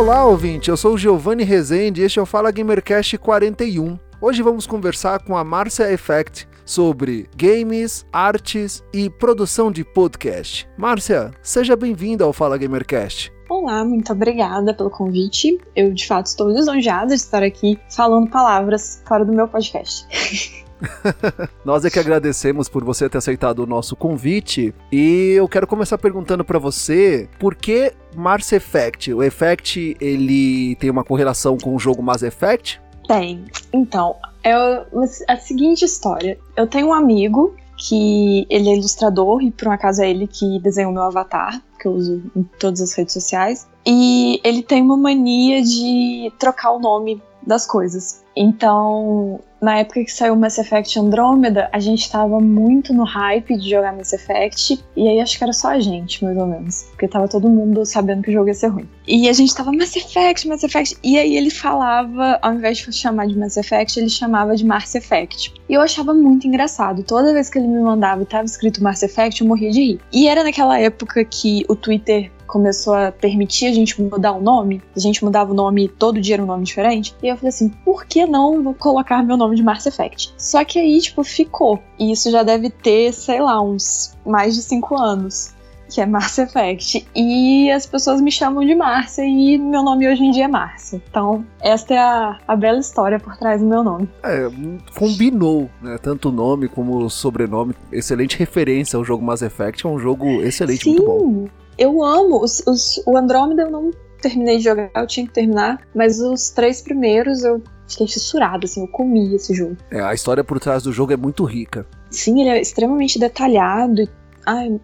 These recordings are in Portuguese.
Olá, ouvinte. Eu sou o Giovanni Rezende e este é o Fala Gamercast 41. Hoje vamos conversar com a Márcia Effect sobre games, artes e produção de podcast. Márcia, seja bem-vinda ao Fala Gamercast. Olá, muito obrigada pelo convite. Eu, de fato, estou lisonjeada de estar aqui falando palavras fora do meu podcast. Nós é que agradecemos por você ter aceitado o nosso convite e eu quero começar perguntando para você por que Mars Effect? O Effect ele tem uma correlação com o jogo Mass Effect? Tem. Então, é a seguinte história. Eu tenho um amigo que ele é ilustrador e por um acaso é ele que desenhou meu avatar, que eu uso em todas as redes sociais. E ele tem uma mania de trocar o nome das coisas. Então, na época que saiu Mass Effect Andromeda, a gente tava muito no hype de jogar Mass Effect, e aí acho que era só a gente, mais ou menos, porque tava todo mundo sabendo que o jogo ia ser ruim. E a gente tava Mass Effect, Mass Effect, e aí ele falava, ao invés de chamar de Mass Effect, ele chamava de Mars Effect. E eu achava muito engraçado. Toda vez que ele me mandava e tava escrito Mars Effect, eu morria de rir. E era naquela época que o Twitter começou a permitir a gente mudar o nome, a gente mudava o nome todo dia era um nome diferente, e eu falei assim, por que não vou colocar meu nome de Mars Effect? Só que aí, tipo, ficou. E isso já deve ter, sei lá, uns mais de cinco anos que é Mars Effect. E as pessoas me chamam de Márcia e meu nome hoje em dia é Márcia. Então, esta é a, a bela história por trás do meu nome. É, combinou, né? Tanto o nome como o sobrenome. Excelente referência ao jogo Mass Effect. É um jogo excelente, Sim. muito bom eu amo. Os, os, o Andrômeda eu não terminei de jogar, eu tinha que terminar, mas os três primeiros eu fiquei fissurado, assim, eu comi esse jogo. É, a história por trás do jogo é muito rica. Sim, ele é extremamente detalhado e ai,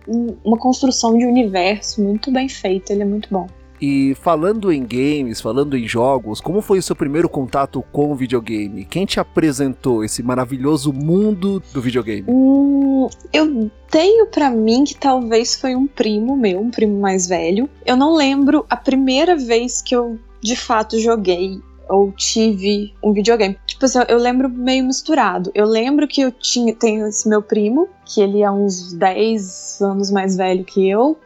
uma construção de universo muito bem feita, ele é muito bom. E falando em games, falando em jogos, como foi o seu primeiro contato com o videogame? Quem te apresentou esse maravilhoso mundo do videogame? Hum, eu tenho para mim que talvez foi um primo meu, um primo mais velho. Eu não lembro a primeira vez que eu de fato joguei ou tive um videogame. Tipo assim, eu lembro meio misturado. Eu lembro que eu tinha, tenho esse meu primo, que ele é uns 10 anos mais velho que eu,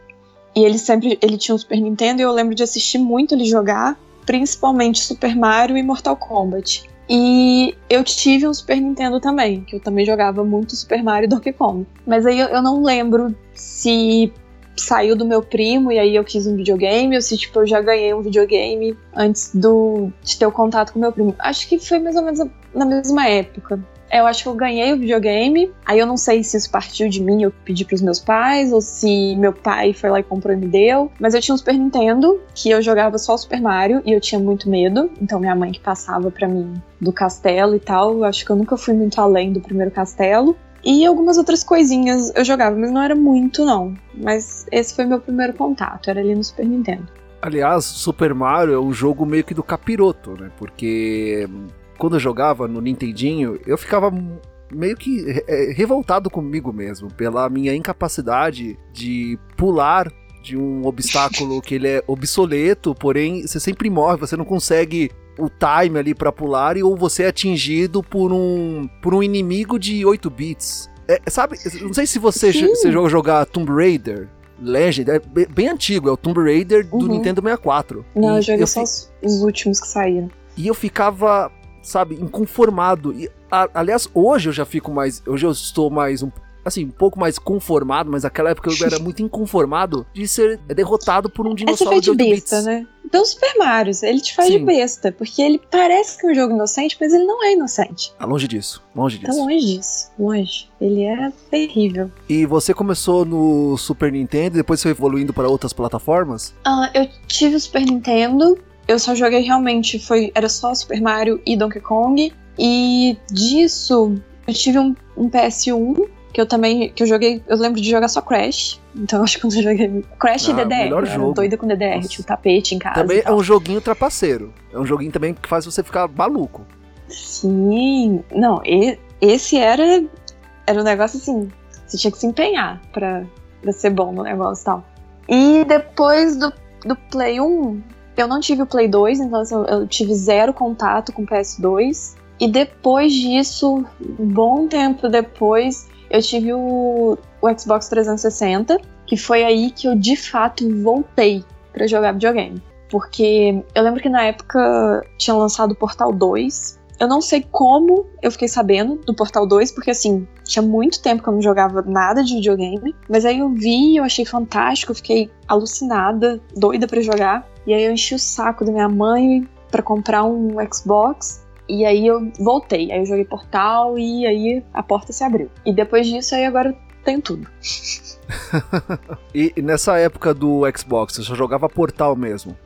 e ele sempre ele tinha um Super Nintendo e eu lembro de assistir muito ele jogar, principalmente Super Mario e Mortal Kombat. E eu tive um Super Nintendo também, que eu também jogava muito Super Mario e Donkey Kong. Mas aí eu, não lembro se saiu do meu primo e aí eu quis um videogame, ou se tipo eu já ganhei um videogame antes do de ter o contato com meu primo. Acho que foi mais ou menos na mesma época. Eu acho que eu ganhei o videogame. Aí eu não sei se isso partiu de mim, eu pedi pros meus pais, ou se meu pai foi lá e comprou e me deu. Mas eu tinha um Super Nintendo, que eu jogava só o Super Mario, e eu tinha muito medo. Então minha mãe que passava para mim do castelo e tal. Eu acho que eu nunca fui muito além do primeiro castelo. E algumas outras coisinhas eu jogava, mas não era muito, não. Mas esse foi meu primeiro contato, era ali no Super Nintendo. Aliás, Super Mario é um jogo meio que do capiroto, né? Porque quando eu jogava no Nintendinho, eu ficava meio que é, revoltado comigo mesmo pela minha incapacidade de pular de um obstáculo que ele é obsoleto, porém você sempre morre, você não consegue o time ali para pular e ou você é atingido por um por um inimigo de 8 bits. É, sabe, não sei se você, joga jogar Tomb Raider, Legend, é bem antigo, é o Tomb Raider do uhum. Nintendo 64. Não, e eu joguei eu só os últimos que saíram. E eu ficava sabe, inconformado. E, a, aliás, hoje eu já fico mais. Hoje eu estou mais um, assim, um pouco mais conformado, mas naquela época eu era muito inconformado de ser derrotado por um dinossauro Essa de 8 besta, bits. né? Então Super Mario, ele te faz Sim. de besta, porque ele parece que é um jogo inocente, mas ele não é inocente. Tá longe disso, longe tá disso. Tá longe disso, longe. Ele é terrível. E você começou no Super Nintendo e depois foi evoluindo para outras plataformas? Uh, eu tive o Super Nintendo, eu só joguei realmente, foi era só Super Mario e Donkey Kong. E disso, eu tive um, um PS1 que eu também que eu joguei, eu lembro de jogar só Crash. Então acho que quando eu joguei Crash Ah, e DDR, melhor eu era jogo. doida com DDR, Nossa. tinha o tapete em casa. Também é um joguinho trapaceiro. É um joguinho também que faz você ficar maluco. Sim, não, e- esse era era um negócio assim, você tinha que se empenhar pra, pra ser bom no negócio e tal. E depois do, do Play 1, eu não tive o Play 2, então assim, eu, tive zero contato com o PS2. E depois disso, um bom tempo depois, eu tive o, o Xbox 360, que foi aí que eu de fato voltei pra jogar videogame. Porque eu lembro que na época tinha lançado o Portal 2. Eu não sei como eu fiquei sabendo do Portal 2, porque assim, tinha muito tempo que eu não jogava nada de videogame. Mas aí eu vi, eu achei fantástico, eu fiquei alucinada, doida pra jogar. E aí eu enchi o saco da minha mãe pra comprar um Xbox. E aí eu voltei. Aí eu joguei Portal e aí a porta se abriu. E depois disso, aí agora eu tenho tudo. E, e nessa época do Xbox, você só jogava Portal mesmo.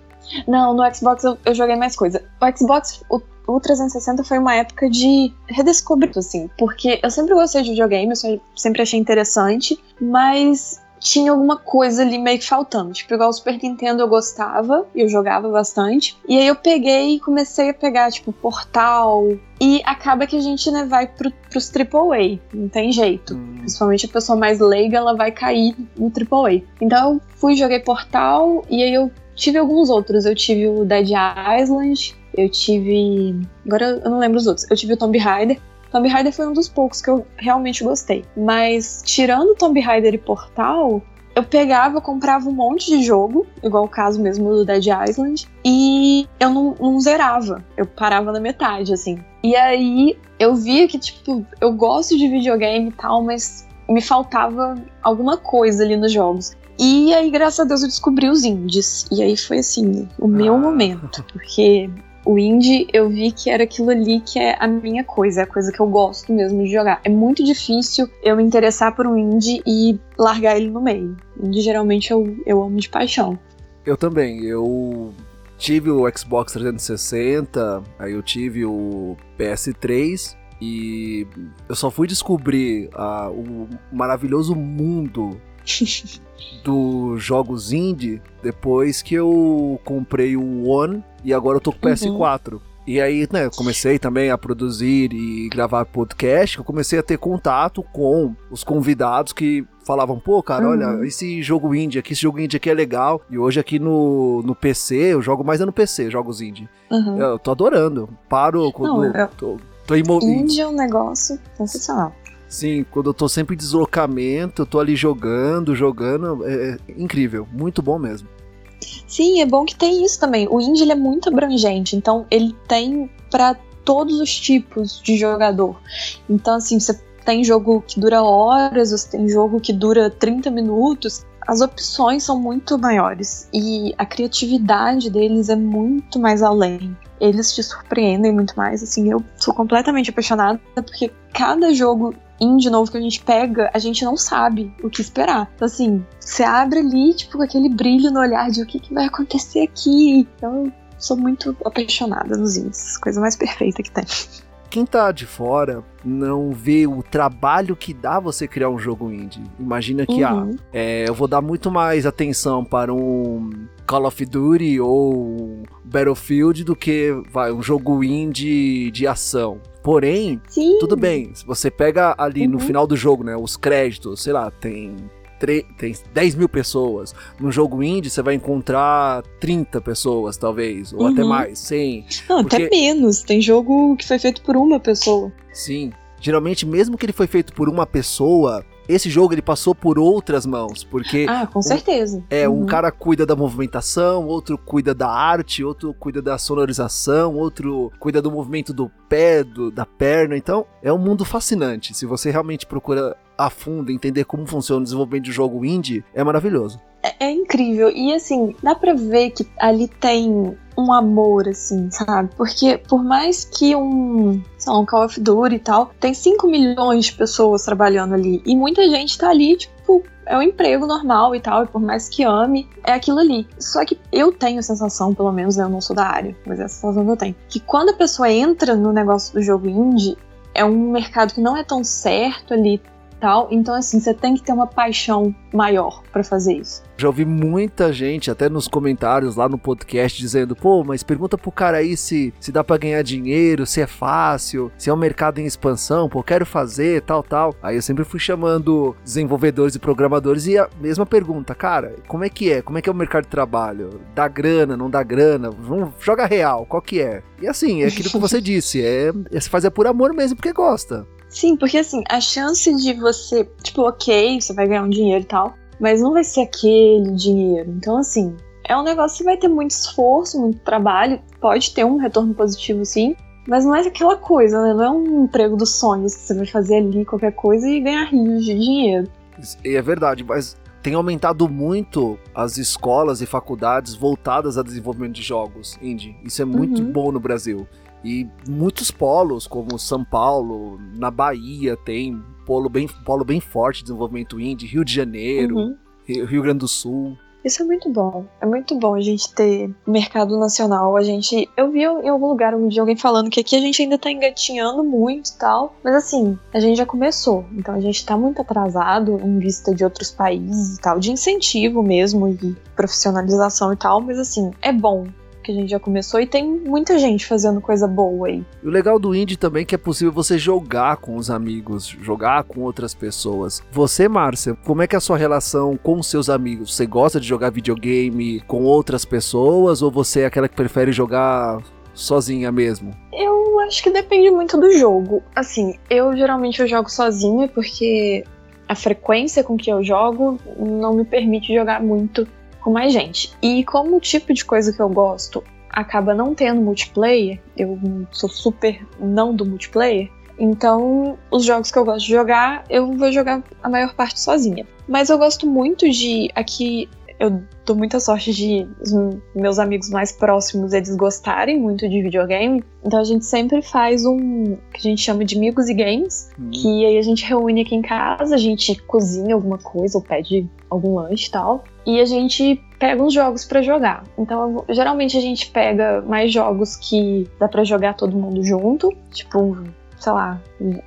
Não, no Xbox eu, eu joguei mais coisa. O Xbox, o, o 360 foi uma época de redescobrir, assim, porque eu sempre gostei de videogame, eu sempre achei interessante, mas tinha alguma coisa ali meio que faltando. Tipo, igual o Super Nintendo eu gostava, eu jogava bastante, e aí eu peguei e comecei a pegar, tipo, Portal, e acaba que a gente, né, vai pro, pros AAA, não tem jeito. Hum, Principalmente a pessoa mais leiga, ela vai cair no AAA. Então eu fui, joguei Portal e aí eu tive alguns outros. Eu tive o Dead Island, eu tive. Agora eu não lembro os outros. Eu tive o Tomb Raider. Tomb Raider foi um dos poucos que eu realmente gostei. Mas tirando Tomb Raider e Portal, eu pegava, comprava um monte de jogo, igual o caso mesmo do Dead Island, e eu não, não zerava. Eu parava na metade, assim. E aí eu via que, tipo, eu gosto de videogame e tal, mas me faltava alguma coisa ali nos jogos. E aí, graças a Deus, eu descobri os indies. E aí foi assim, o meu Ah. momento. Porque o indie, eu vi que era aquilo ali que é a minha coisa, é a coisa que eu gosto mesmo de jogar. É muito difícil eu me interessar por um indie e largar ele no meio. Indie, geralmente, eu, eu amo de paixão. Eu também. Eu tive o Xbox 360, aí eu tive o PS3 e eu só fui descobrir ah, o maravilhoso mundo dos jogos indie depois que eu comprei o One e agora eu tô com o Uhum. PS4. E aí, né, eu comecei também a produzir e gravar podcast, eu comecei a ter contato com os convidados que falavam, pô, cara, Uhum. olha, esse jogo indie aqui, esse jogo indie aqui é legal. E hoje aqui no, no PC, eu jogo mais é no PC, jogos indie. Uhum. Eu tô adorando. Paro quando Não, eu- tô, tô imo- Indie é um negócio sensacional. Sim, quando eu tô sempre em deslocamento, eu tô ali jogando, jogando, é, é incrível, muito bom mesmo. Sim, é bom que tem isso também. O indie é muito abrangente, então ele tem pra todos os tipos de jogador. Então, assim, você tem jogo que dura horas, você tem jogo que dura 30 minutos. As opções são muito maiores e a criatividade deles é muito mais além. Eles te surpreendem muito mais. Assim, eu sou completamente apaixonada porque cada jogo indie novo que a gente pega, a gente não sabe o que esperar. Então, assim, você abre ali, tipo, com aquele brilho no olhar de o que, que vai acontecer aqui. Então, eu sou muito apaixonada nos indies. Coisa mais perfeita que tem. Quem tá de fora não vê o trabalho que dá você criar um jogo indie. Imagina que, ah, Uhum. é, eu vou dar muito mais atenção para um Call of Duty ou Battlefield do que vai, um jogo indie de ação. Porém, Sim. tudo bem, se você pega ali no Uhum. final do jogo, né, os créditos, sei lá, tem, tem 10 mil pessoas. No jogo indie, você vai encontrar 30 pessoas, talvez, ou até Uhum. mais, 100. Não, até porque- menos. Tem jogo que foi feito por uma pessoa. Sim. Geralmente, mesmo que ele foi feito por uma pessoa, esse jogo ele passou por outras mãos, porque Ah, com certeza. é um Uhum. cara cuida da movimentação, outro cuida da arte, outro cuida da sonorização, outro cuida do movimento do pé, do- da perna. Então, é um mundo fascinante. Se você realmente procura a fundo entender como funciona o desenvolvimento de jogo indie, é maravilhoso. É, é incrível. E assim, dá pra ver que ali tem um amor, assim, sabe? Porque por mais que um, sei lá, um Call of Duty e tal, tem 5 milhões de pessoas trabalhando ali. E muita gente tá ali, tipo, é um emprego normal e tal, e por mais que ame, é aquilo ali. Só que eu tenho a sensação, pelo menos, né, eu não sou da área, mas é a sensação que eu tenho, que quando a pessoa entra no negócio do jogo indie, é um mercado que não é tão certo ali, tal. Então, assim, você tem que ter uma paixão maior para fazer isso. Já ouvi muita gente, até nos comentários lá no podcast, dizendo: pô, mas pergunta pro cara aí se, se dá para ganhar dinheiro, se é fácil, se é um mercado em expansão, pô, quero fazer, tal, tal. Aí eu sempre fui chamando desenvolvedores e programadores e a mesma pergunta, cara, como é que é? Como é que é o mercado de trabalho? Dá grana, não dá grana? Vamos, joga real, qual que é? E assim, é aquilo que você disse, é, é se fazer por amor mesmo porque gosta. Sim, porque assim, a chance de você, tipo, ok, você vai ganhar um dinheiro e tal, mas não vai ser aquele dinheiro. Então, assim, é um negócio que vai ter muito esforço, muito trabalho, pode ter um retorno positivo sim, mas não é aquela coisa, né? Não é um emprego dos sonhos que você vai fazer ali qualquer coisa e ganhar rios de dinheiro. É verdade, mas tem aumentado muito as escolas e faculdades voltadas a desenvolvimento de jogos indie. Isso é muito uhum. bom no Brasil. E muitos polos, como São Paulo, na Bahia tem polo bem, polo bem forte de desenvolvimento indie, Rio de Janeiro, uhum. Rio Grande do Sul. Isso é muito bom. É muito bom a gente ter mercado nacional. A gente. Eu vi em algum lugar um dia alguém falando que aqui a gente ainda tá engatinhando muito e tal. Mas assim, a gente já começou. Então a gente tá muito atrasado em vista de outros países e tal, de incentivo mesmo e profissionalização e tal. Mas assim, é bom que a gente já começou e tem muita gente fazendo coisa boa aí. o legal do indie também é que é possível você jogar com os amigos, jogar com outras pessoas. Você, Márcia, como é que é a sua relação com os seus amigos? Você gosta de jogar videogame com outras pessoas ou você é aquela que prefere jogar sozinha mesmo? Eu acho que depende muito do jogo. Assim, eu geralmente eu jogo sozinha porque a frequência com que eu jogo não me permite jogar muito com mais gente. E como o tipo de coisa que eu gosto acaba não tendo multiplayer, eu sou super não do multiplayer, então os jogos que eu gosto de jogar, eu vou jogar a maior parte sozinha. Mas eu gosto muito de aqui eu dou muita sorte de os meus amigos mais próximos eles gostarem muito de videogame. Então a gente sempre faz um que a gente chama de amigos e games, hum. que aí a gente reúne aqui em casa, a gente cozinha alguma coisa ou pede algum lanche e tal, e a gente pega uns jogos para jogar. Então, geralmente a gente pega mais jogos que dá para jogar todo mundo junto, tipo sei lá,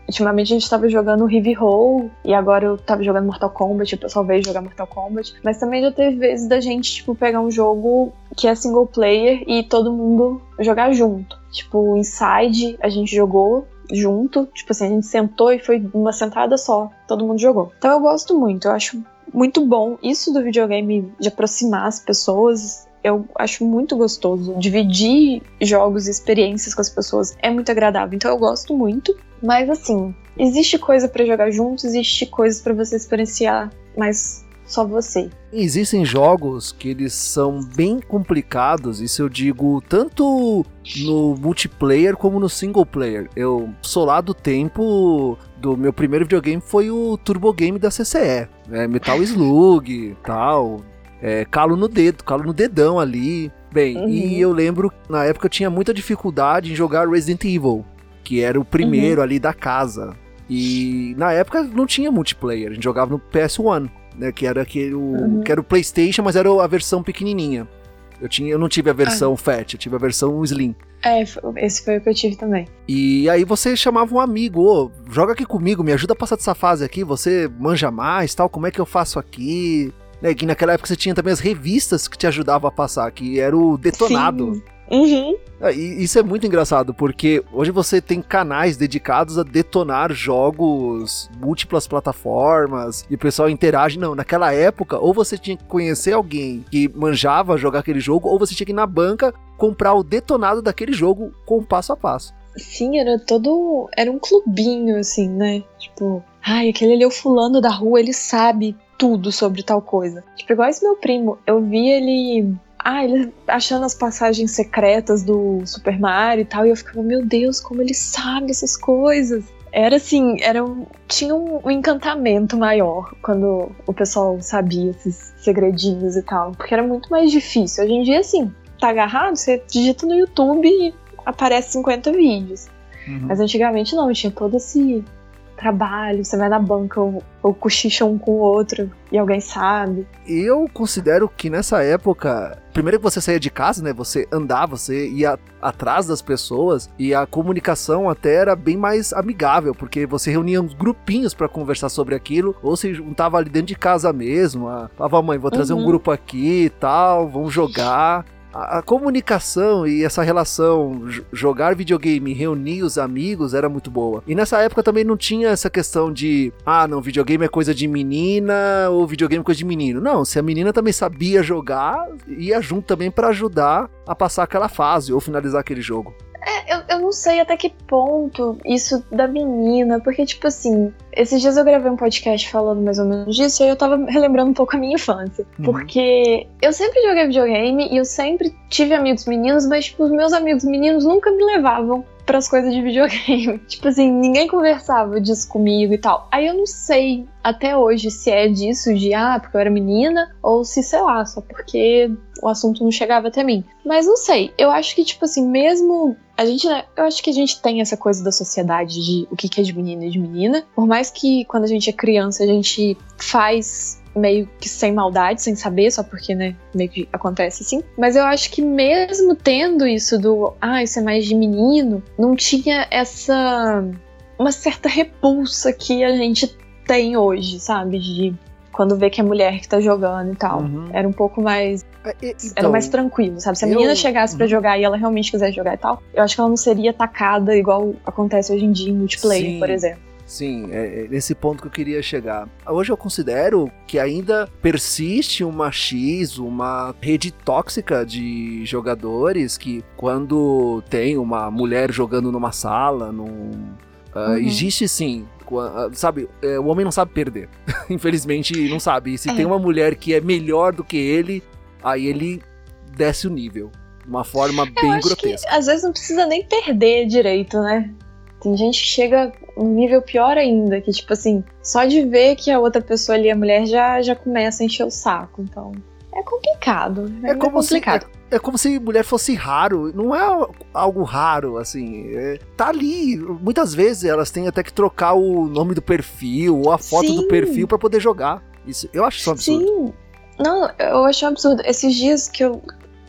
ultimamente a gente tava jogando Heavy Roll e agora eu tava jogando Mortal Kombat, o pessoal veio jogar Mortal Kombat, mas também já teve vezes da gente, tipo, pegar um jogo que é single player e todo mundo jogar junto. Tipo, Inside a gente jogou junto, tipo assim, a gente sentou e foi uma sentada só, todo mundo jogou. Então eu gosto muito, eu acho muito bom isso do videogame de aproximar as pessoas eu acho muito gostoso. Dividir jogos e experiências com as pessoas é muito agradável, então eu gosto muito. Mas assim, existe coisa para jogar junto, existe coisas para você experienciar, mas só você. Existem jogos que eles são bem complicados, isso eu digo tanto no multiplayer como no single player. Eu sou lá do tempo do meu primeiro videogame foi o Turbo Game da CCE, né? Metal Slug, tal, é, calo no dedo, calo no dedão ali. Bem, uhum. e eu lembro na época eu tinha muita dificuldade em jogar Resident Evil, que era o primeiro uhum. ali da casa. E na época não tinha multiplayer, a gente jogava no PS1, né, que era aquele uhum. que era o PlayStation, mas era a versão pequenininha. Eu, tinha, eu não tive a versão ah. Fat, eu tive a versão Slim. É, esse foi o que eu tive também. E aí você chamava um amigo, ô, joga aqui comigo, me ajuda a passar dessa fase aqui, você manja mais, tal, como é que eu faço aqui? Né, que naquela época você tinha também as revistas que te ajudavam a passar, que era o Detonado. Sim. Uhum. É, e isso é muito engraçado, porque hoje você tem canais dedicados a detonar jogos múltiplas plataformas e o pessoal interage. Não, naquela época, ou você tinha que conhecer alguém que manjava jogar aquele jogo, ou você tinha que ir na banca comprar o detonado daquele jogo com passo a passo. Sim, era todo. Era um clubinho, assim, né? Tipo, ai, aquele ali é o fulano da rua, ele sabe tudo sobre tal coisa. Tipo, igual esse meu primo, eu vi ele. Ah, ele achando as passagens secretas do Super Mario e tal, e eu ficava, meu Deus, como ele sabe essas coisas. Era assim, era um, tinha um, um encantamento maior quando o pessoal sabia esses segredinhos e tal, porque era muito mais difícil. Hoje em dia, assim, tá agarrado, você digita no YouTube e aparece 50 vídeos. Uhum. Mas antigamente não, tinha todo esse trabalho, você vai na banca ou, ou cochicha um com o outro e alguém sabe. Eu considero que nessa época, primeiro que você saía de casa, né? Você andava, você ia atrás das pessoas e a comunicação até era bem mais amigável, porque você reunia uns grupinhos para conversar sobre aquilo, ou se juntava ali dentro de casa mesmo. Ah, falava, mãe, vou trazer uhum. um grupo aqui e tal, vamos jogar a, comunicação e essa relação, jogar videogame, reunir os amigos, era muito boa. E nessa época também não tinha essa questão de, ah, não, videogame é coisa de menina ou videogame é coisa de menino. Não, se a menina também sabia jogar, ia junto também para ajudar a passar aquela fase ou finalizar aquele jogo. É, eu, eu não sei até que ponto isso da menina, porque, tipo assim, esses dias eu gravei um podcast falando mais ou menos disso, e aí eu tava relembrando um pouco a minha infância. Uhum. Porque eu sempre joguei videogame e eu sempre tive amigos meninos, mas, tipo, os meus amigos meninos nunca me levavam para as coisas de videogame. tipo assim, ninguém conversava disso comigo e tal. Aí eu não sei até hoje se é disso de ah, porque eu era menina ou se sei lá, só porque o assunto não chegava até mim. Mas não sei. Eu acho que tipo assim, mesmo a gente, né, eu acho que a gente tem essa coisa da sociedade de o que é de menina e de menina. Por mais que quando a gente é criança a gente faz meio que sem maldade, sem saber, só porque, né, meio que acontece assim. Mas eu acho que mesmo tendo isso do, ah, isso é mais de menino, não tinha essa. uma certa repulsa que a gente tem hoje, sabe? De quando vê que é mulher que tá jogando e tal. Uhum. Era um pouco mais. É, então, era mais tranquilo, sabe? Se a menina chegasse uhum. para jogar e ela realmente quisesse jogar e tal, eu acho que ela não seria atacada igual acontece hoje em dia em multiplayer, Sim. por exemplo. Sim, é, é nesse ponto que eu queria chegar. Hoje eu considero que ainda persiste um machismo, uma rede tóxica de jogadores que quando tem uma mulher jogando numa sala, num, uh, uhum. existe sim ah, sabe, é, o homem não sabe perder. Infelizmente, não sabe. E se é. tem uma mulher que é melhor do que ele, aí ele desce o nível. De uma forma bem grotesca. Que, às vezes não precisa nem perder direito, né? Tem gente que chega um nível pior ainda, que tipo assim, só de ver que a outra pessoa ali é mulher já, já começa a encher o saco. Então, é complicado. É, é como complicado. Se, é, é, como se mulher fosse raro. Não é algo raro, assim. É, tá ali. Muitas vezes elas têm até que trocar o nome do perfil ou a foto Sim. do perfil para poder jogar. Isso, eu acho isso um absurdo. Sim. Não, eu acho um absurdo. Esses dias que eu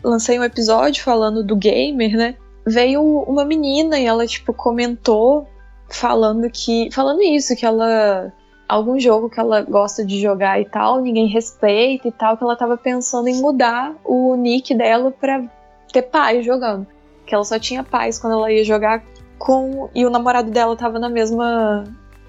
lancei um episódio falando do gamer, né? veio uma menina e ela, tipo, comentou falando que. Falando isso, que ela. Algum jogo que ela gosta de jogar e tal, ninguém respeita e tal, que ela tava pensando em mudar o nick dela pra ter paz jogando. Que ela só tinha paz quando ela ia jogar com. E o namorado dela tava na mesma.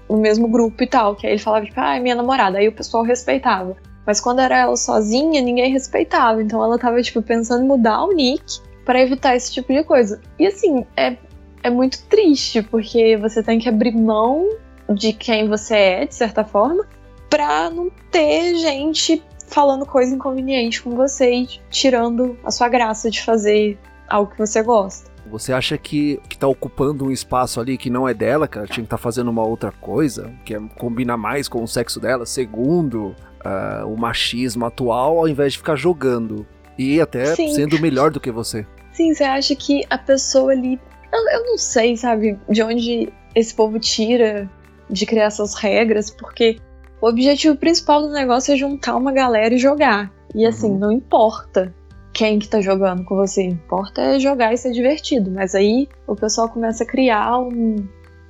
no mesmo grupo e tal. Que aí ele falava, tipo, ah, é minha namorada. Aí o pessoal respeitava. Mas quando era ela sozinha, ninguém respeitava. Então ela tava, tipo, pensando em mudar o nick para evitar esse tipo de coisa. E assim, é, é muito triste, porque você tem que abrir mão de quem você é, de certa forma, pra não ter gente falando coisa inconveniente com você e tirando a sua graça de fazer algo que você gosta. Você acha que, que tá ocupando um espaço ali que não é dela, cara? Tinha que estar tá fazendo uma outra coisa, que é, combina mais com o sexo dela, segundo uh, o machismo atual, ao invés de ficar jogando. E até Sim. sendo melhor do que você. Sim, você acha que a pessoa ali. Eu, eu não sei, sabe, de onde esse povo tira de criar essas regras, porque o objetivo principal do negócio é juntar uma galera e jogar. E assim, uhum. não importa quem que tá jogando com você, importa é jogar e ser divertido. Mas aí o pessoal começa a criar um,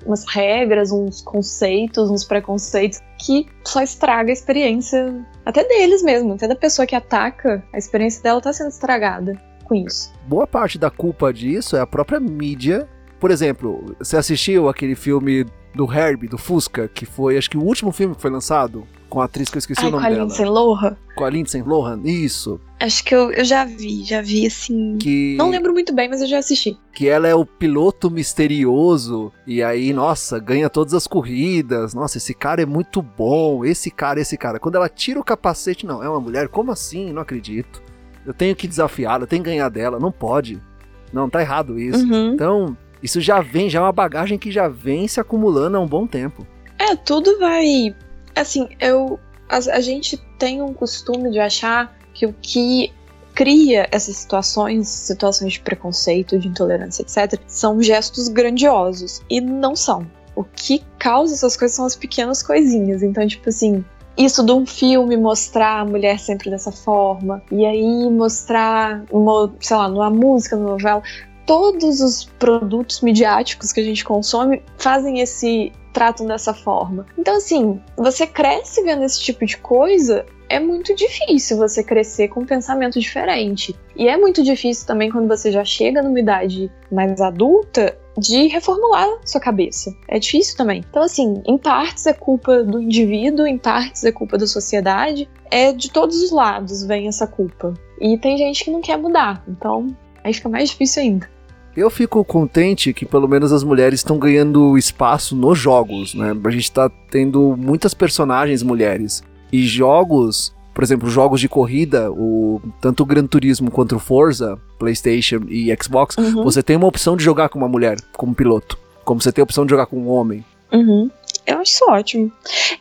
umas regras, uns conceitos, uns preconceitos que só estraga a experiência até deles mesmo, até da pessoa que ataca, a experiência dela tá sendo estragada com isso. Boa parte da culpa disso é a própria mídia. Por exemplo, você assistiu aquele filme do Herbie, do Fusca, que foi acho que o último filme que foi lançado? Com a atriz que eu esqueci Ai, o nome dela. Com a Lindsay Lohan? Com a Lindsay Lohan, isso. Acho que eu, eu já vi, já vi assim. Que... Não lembro muito bem, mas eu já assisti. Que ela é o piloto misterioso. E aí, nossa, ganha todas as corridas. Nossa, esse cara é muito bom. Esse cara, esse cara. Quando ela tira o capacete, não, é uma mulher? Como assim? Não acredito. Eu tenho que desafiá-la, eu tenho que ganhar dela. Não pode. Não, tá errado isso. Uhum. Então, isso já vem, já é uma bagagem que já vem se acumulando há um bom tempo. É, tudo vai. Assim, eu. A, a gente tem um costume de achar que o que cria essas situações, situações de preconceito, de intolerância, etc., são gestos grandiosos. E não são. O que causa essas coisas são as pequenas coisinhas. Então, tipo assim, isso de um filme mostrar a mulher sempre dessa forma, e aí mostrar, sei lá, numa música, numa novela, todos os produtos midiáticos que a gente consome fazem esse tratam dessa forma. Então assim, você cresce vendo esse tipo de coisa, é muito difícil você crescer com um pensamento diferente. E é muito difícil também quando você já chega numa idade mais adulta de reformular sua cabeça. É difícil também. Então, assim, em partes é culpa do indivíduo, em partes é culpa da sociedade. É de todos os lados vem essa culpa. E tem gente que não quer mudar. Então, aí fica mais difícil ainda. Eu fico contente que pelo menos as mulheres estão ganhando espaço nos jogos, né? A gente tá tendo muitas personagens mulheres. E jogos por exemplo, jogos de corrida, o, tanto o Gran Turismo quanto o Forza, PlayStation e Xbox, uhum. você tem uma opção de jogar com uma mulher como piloto. Como você tem a opção de jogar com um homem. Uhum. Eu acho isso ótimo.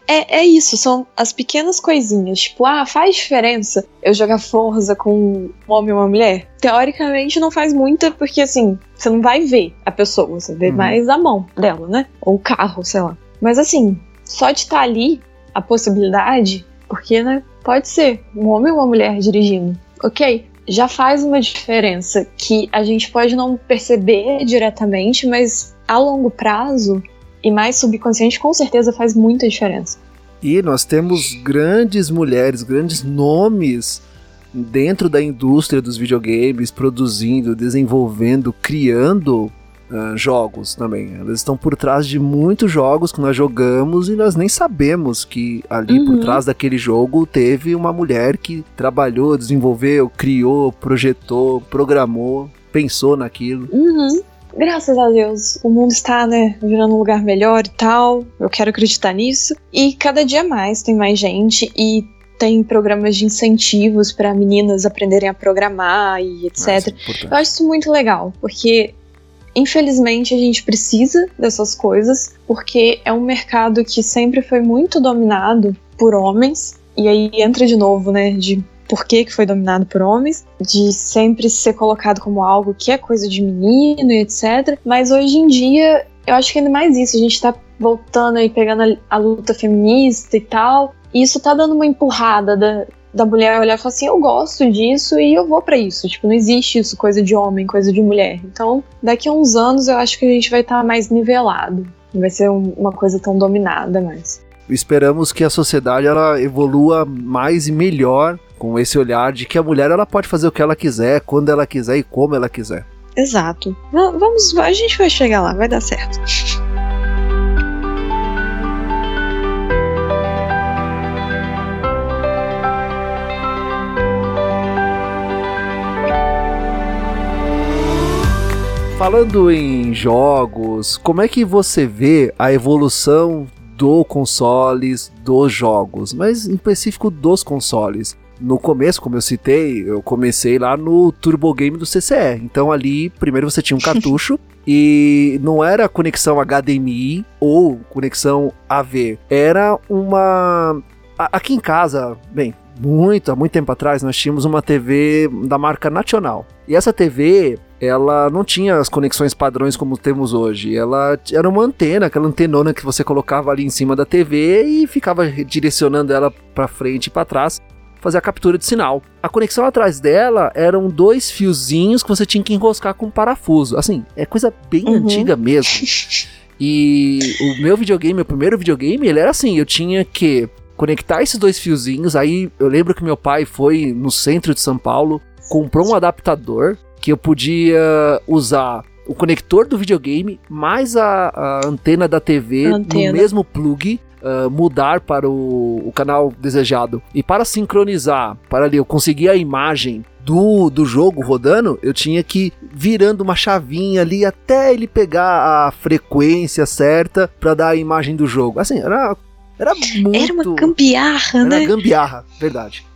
É, é isso, são as pequenas coisinhas. Tipo, ah, faz diferença eu jogar Forza com um homem ou uma mulher? Teoricamente não faz muita, porque assim, você não vai ver a pessoa, você vê uhum. mais a mão dela, né? Ou o carro, sei lá. Mas assim, só de estar tá ali, a possibilidade, porque, né, Pode ser um homem ou uma mulher dirigindo, ok? Já faz uma diferença que a gente pode não perceber diretamente, mas a longo prazo e mais subconsciente com certeza faz muita diferença. E nós temos grandes mulheres, grandes nomes dentro da indústria dos videogames, produzindo, desenvolvendo, criando uh, jogos também. Elas estão por trás de muitos jogos que nós jogamos e nós nem sabemos que ali uhum. por trás daquele jogo teve uma mulher que trabalhou, desenvolveu, criou, projetou, programou, pensou naquilo. Uhum. Graças a Deus, o mundo está, né, virando um lugar melhor e tal. Eu quero acreditar nisso. E cada dia mais tem mais gente e tem programas de incentivos para meninas aprenderem a programar e etc. Nossa, eu acho isso muito legal, porque Infelizmente, a gente precisa dessas coisas, porque é um mercado que sempre foi muito dominado por homens, e aí entra de novo, né, de por que, que foi dominado por homens, de sempre ser colocado como algo que é coisa de menino e etc. Mas hoje em dia, eu acho que ainda mais isso, a gente tá voltando aí, pegando a, a luta feminista e tal, e isso tá dando uma empurrada da, da mulher olhar e falar assim, eu gosto disso e eu vou para isso. Tipo, não existe isso, coisa de homem, coisa de mulher. Então, daqui a uns anos eu acho que a gente vai estar tá mais nivelado. Não vai ser um, uma coisa tão dominada mais. Esperamos que a sociedade ela evolua mais e melhor com esse olhar de que a mulher ela pode fazer o que ela quiser, quando ela quiser e como ela quiser. Exato. Vamos, a gente vai chegar lá, vai dar certo. Falando em jogos, como é que você vê a evolução do consoles, dos jogos, mas em específico dos consoles? No começo, como eu citei, eu comecei lá no Turbo Game do CCE. Então ali, primeiro você tinha um cartucho e não era conexão HDMI ou conexão AV, era uma aqui em casa, bem, muito, há muito tempo atrás, nós tínhamos uma TV da marca Nacional. E essa TV, ela não tinha as conexões padrões como temos hoje. Ela era uma antena, aquela antenona que você colocava ali em cima da TV e ficava direcionando ela para frente e para trás, fazer a captura de sinal. A conexão atrás dela eram dois fiozinhos que você tinha que enroscar com um parafuso. Assim, é coisa bem uhum. antiga mesmo. E o meu videogame, o primeiro videogame, ele era assim, eu tinha que conectar esses dois fiozinhos. Aí eu lembro que meu pai foi no centro de São Paulo, comprou um adaptador que eu podia usar o conector do videogame mais a, a antena da TV antena. no mesmo plug. Uh, mudar para o, o, canal desejado. E para sincronizar, para ali eu conseguir a imagem do, do jogo rodando, eu tinha que virando uma chavinha ali até ele pegar a frequência certa para dar a imagem do jogo. Assim, era, era muito. Era uma gambiarra, era né? Era gambiarra, verdade.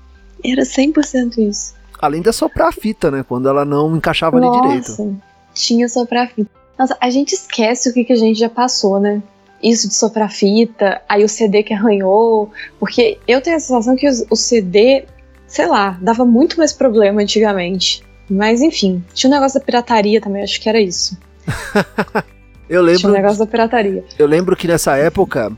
Era 100% isso. Além de soprar a fita, né? Quando ela não encaixava Nossa, ali direito. Tinha soprar a fita. Nossa, a gente esquece o que, que a gente já passou, né? Isso de soprar fita, aí o CD que arranhou. Porque eu tenho a sensação que o CD, sei lá, dava muito mais problema antigamente. Mas enfim, tinha um negócio da pirataria também, acho que era isso. Eu lembro. Tinha o negócio da pirataria. Eu lembro que nessa época,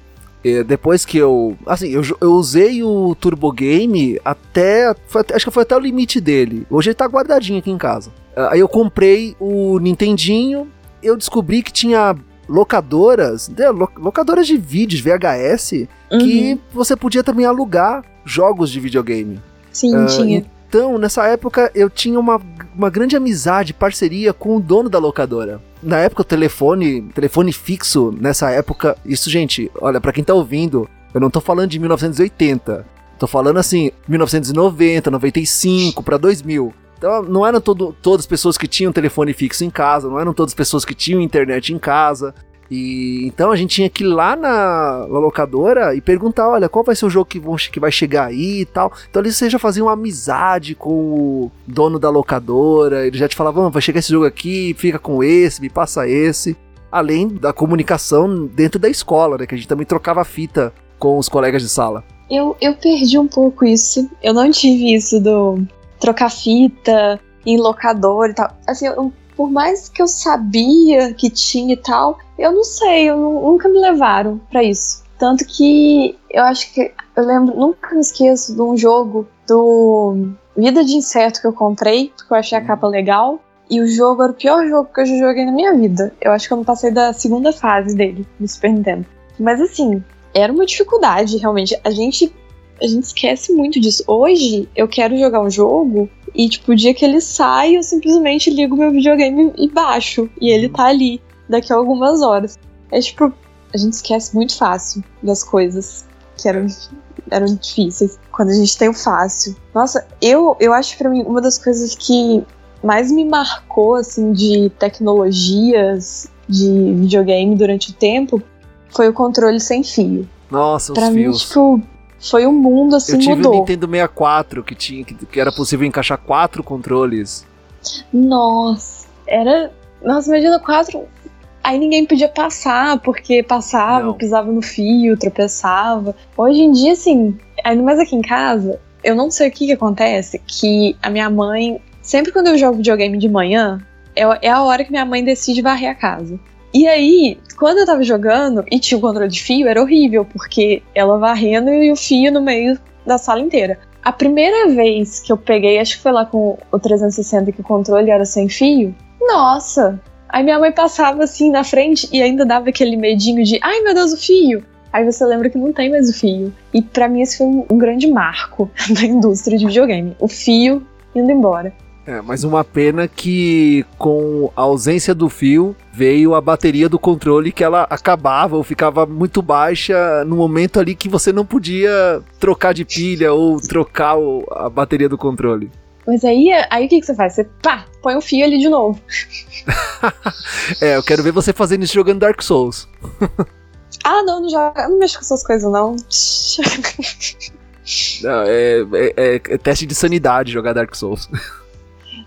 eh, depois que eu. Assim, eu, eu usei o Turbo Game até, foi Acho que foi até o limite dele. Hoje ele tá guardadinho aqui em casa. Ah, Aí eu comprei o Nintendinho. Eu descobri que tinha locadoras, né, lo- locadoras de vídeos VHS, que Uhum. você podia também alugar jogos de videogame. Sim, Ah, tinha. Então, nessa época, eu tinha uma, uma grande amizade, parceria com o dono da locadora. Na época, o telefone, telefone fixo, nessa época, isso, gente, olha, pra quem tá ouvindo, eu não tô falando de 1980. Tô falando assim, 1990, 95 pra 2000. Então, não eram todo, todas as pessoas que tinham telefone fixo em casa, não eram todas as pessoas que tinham internet em casa. E então a gente tinha que ir lá na, na locadora e perguntar, olha, qual vai ser o jogo que, vão, que vai chegar aí e tal. Então eles já faziam uma amizade com o dono da locadora, ele já te falava, "Ah, vai chegar esse jogo aqui, fica com esse, me passa esse. Além da comunicação dentro da escola, né? Que a gente também trocava fita com os colegas de sala. Eu, eu perdi um pouco isso. Eu não tive isso do trocar fita em locador e tal. Assim, eu- por mais que eu sabia que tinha e tal, eu não sei, eu nu- nunca me levaram pra isso. Tanto que eu acho que eu lembro, nunca me esqueço de um jogo do Vida de Inseto que eu comprei, porque eu achei a capa legal. E o jogo era o pior jogo que eu já joguei na minha vida. Eu acho que eu não passei da segunda fase dele, no Super Nintendo. Mas assim, era uma dificuldade, realmente. A gente, a gente esquece muito disso. Hoje, eu quero jogar um jogo e, tipo, o dia que ele sai, eu simplesmente ligo meu videogame e baixo. E ele tá ali, daqui a algumas horas. É tipo, a gente esquece muito fácil das coisas que eram, eram difíceis quando a gente tem o fácil. Nossa, eu, eu acho pra mim uma das coisas que mais me marcou, assim, de tecnologias de videogame durante o tempo foi o controle sem fio. Nossa, os Pra mim, fios. tipo, foi um mundo assim, Eu tive o mudou. Nintendo 64, que, tinha, que, que era possível encaixar quatro controles. Nossa, era. Nossa, imagina quatro. Aí ninguém podia passar, porque passava, Não. pisava no fio, tropeçava. Hoje em dia, assim, ainda mais aqui em casa, eu não sei o que que acontece, que a minha mãe, sempre quando eu jogo videogame de manhã, é, é a hora que minha mãe decide varrer a casa. E aí, quando eu tava jogando e tinha o controle de fio, era horrível, porque ela varrendo e o fio no meio da sala inteira. A primeira vez que eu peguei, acho que foi lá com o 360 que o controle era sem fio, nossa! Aí minha mãe passava assim na frente e ainda dava aquele medinho de ai meu Deus, o fio! Aí você lembra que não tem mais o fio. E pra mim esse foi um, um grande marco da indústria de videogame. O fio indo embora. É, mas uma pena que com a ausência do fio veio a bateria do controle que ela acabava ou ficava muito baixa no momento ali que você não podia trocar de pilha ou trocar a bateria do controle. Mas aí, aí o que, que você faz? Você pá, põe o fio ali de novo. É, eu quero ver você fazendo isso jogando Dark Souls. Ah, não, não joga, eu não mexo com essas coisas, não. Não, é- é- é teste de sanidade jogar Dark Souls.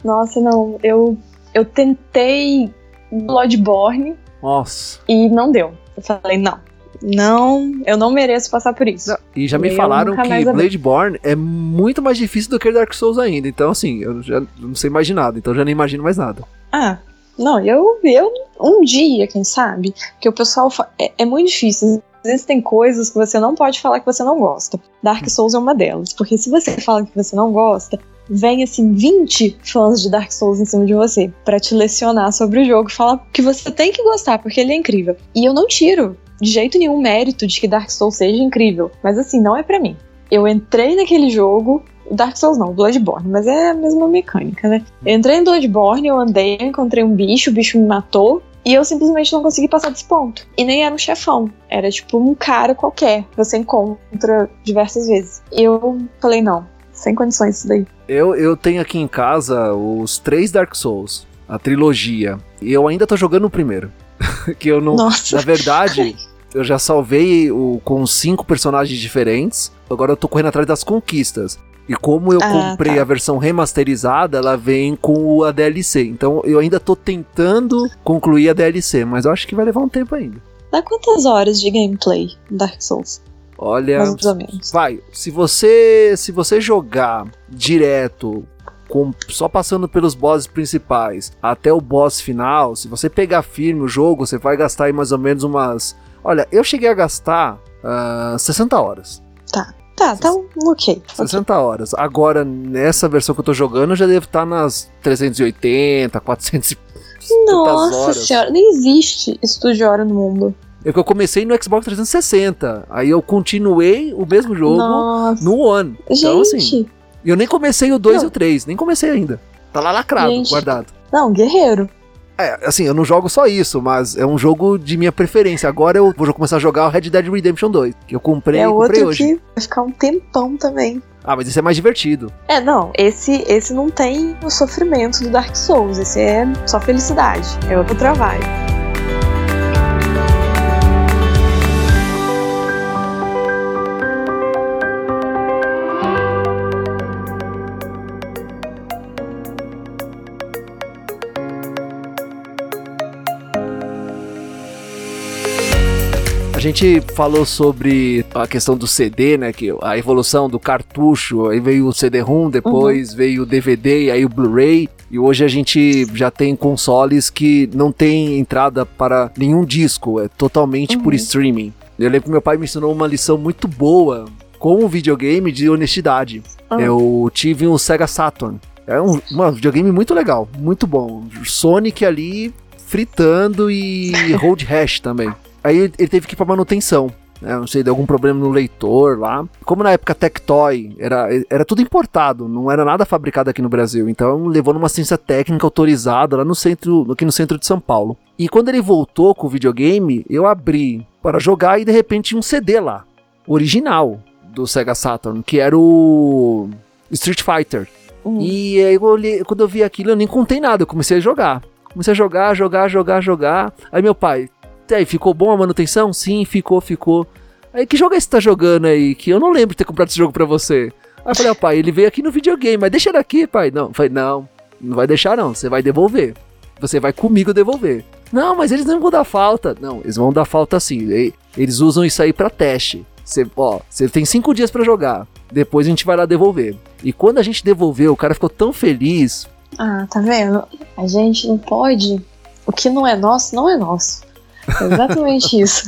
Nossa, não. Eu, eu tentei Bloodborne Nossa. e não deu. Eu falei, não. Não, eu não mereço passar por isso. E já me Eu falaram que. Bloodborne é muito mais difícil do que Dark Souls ainda. Então, assim, eu já não sei mais de nada. Então, eu já nem imagino mais nada. Ah, não, eu, eu um dia, quem sabe, que o pessoal é, é muito difícil. Existem coisas que você não pode falar que você não gosta. Dark Souls é uma delas, porque se você fala que você não gosta, vem assim 20 fãs de Dark Souls em cima de você pra te lecionar sobre o jogo, falar que você tem que gostar porque ele é incrível. E eu não tiro de jeito nenhum mérito de que Dark Souls seja incrível, mas assim, não é pra mim. Eu entrei naquele jogo, Dark Souls não, Bloodborne, mas é a mesma mecânica, né? Eu entrei em Bloodborne, eu andei, eu encontrei um bicho, o bicho me matou. E eu simplesmente não consegui passar desse ponto. E nem era um chefão. Era tipo um cara qualquer. que Você encontra diversas vezes. Eu falei, não, sem condições isso daí. Eu, eu tenho aqui em casa os três Dark Souls, a trilogia. E eu ainda tô jogando o primeiro. que eu não. Nossa. Na verdade, eu já salvei o, com cinco personagens diferentes. Agora eu tô correndo atrás das conquistas. E como eu Ah, comprei tá. a versão remasterizada, ela vem com a DLC. Então eu ainda tô tentando concluir a DLC, mas eu acho que vai levar um tempo ainda. Dá quantas horas de gameplay no Dark Souls? Olha, Mais ou menos. vai, se você se você jogar direto com, só passando pelos bosses principais até o boss final, se você pegar firme o jogo, você vai gastar aí mais ou menos umas. Olha, eu cheguei a gastar uh, 60 horas. Tá. Tá, tá ok. 60 okay. horas. Agora, nessa versão que eu tô jogando, eu já devo estar nas 380, 400 Nossa horas. senhora, nem existe isso de hora no mundo. É que eu comecei no Xbox 360. Aí eu continuei o mesmo jogo Nossa. no One. Gente. Então, assim. Eu nem comecei o 2 e o 3, nem comecei ainda. Tá lá lacrado, Gente. guardado. Não, guerreiro. É, assim, eu não jogo só isso, mas é um jogo de minha preferência. Agora eu vou começar a jogar o Red Dead Redemption 2, que eu comprei, é comprei hoje. Que vai ficar um tempão também. Ah, mas esse é mais divertido. É, não, esse esse não tem o sofrimento do Dark Souls, esse é só felicidade, é outro trabalho. A gente falou sobre a questão do CD, né? Que a evolução do cartucho, aí veio o CD-ROM, depois uhum. veio o DVD e aí o Blu-ray. E hoje a gente já tem consoles que não tem entrada para nenhum disco, é totalmente uhum. por streaming. Eu lembro que meu pai me ensinou uma lição muito boa com o videogame de honestidade. Uhum. Eu tive um Sega Saturn. É um, videogame muito legal, muito bom. Sonic ali fritando e Road Rash também. Aí ele teve que ir pra manutenção. Né? Não sei, deu algum problema no leitor lá. Como na época Tectoy era, era tudo importado, não era nada fabricado aqui no Brasil. Então levou numa ciência técnica autorizada lá no centro, aqui no centro de São Paulo. E quando ele voltou com o videogame, eu abri para jogar e de repente um CD lá, original do Sega Saturn, que era o Street Fighter. Uhum. E aí eu olhei, quando eu vi aquilo, eu nem contei nada, eu comecei a jogar. Comecei a jogar, jogar, jogar, jogar. Aí meu pai, aí, ficou bom a manutenção? Sim, ficou, ficou. Aí, que jogo é esse que tá jogando aí? Que eu não lembro de ter comprado esse jogo pra você. Aí eu falei, ó, pai, ele veio aqui no videogame, mas deixa ele aqui, pai. Não, falei, não, não vai deixar não, você vai devolver. Você vai comigo devolver. Não, mas eles não vão dar falta. Não, eles vão dar falta sim. Eles usam isso aí para teste. Você, ó, você tem cinco dias para jogar. Depois a gente vai lá devolver. E quando a gente devolveu, o cara ficou tão feliz. Ah, tá vendo? A gente não pode. O que não é nosso, não é nosso. Exatamente isso.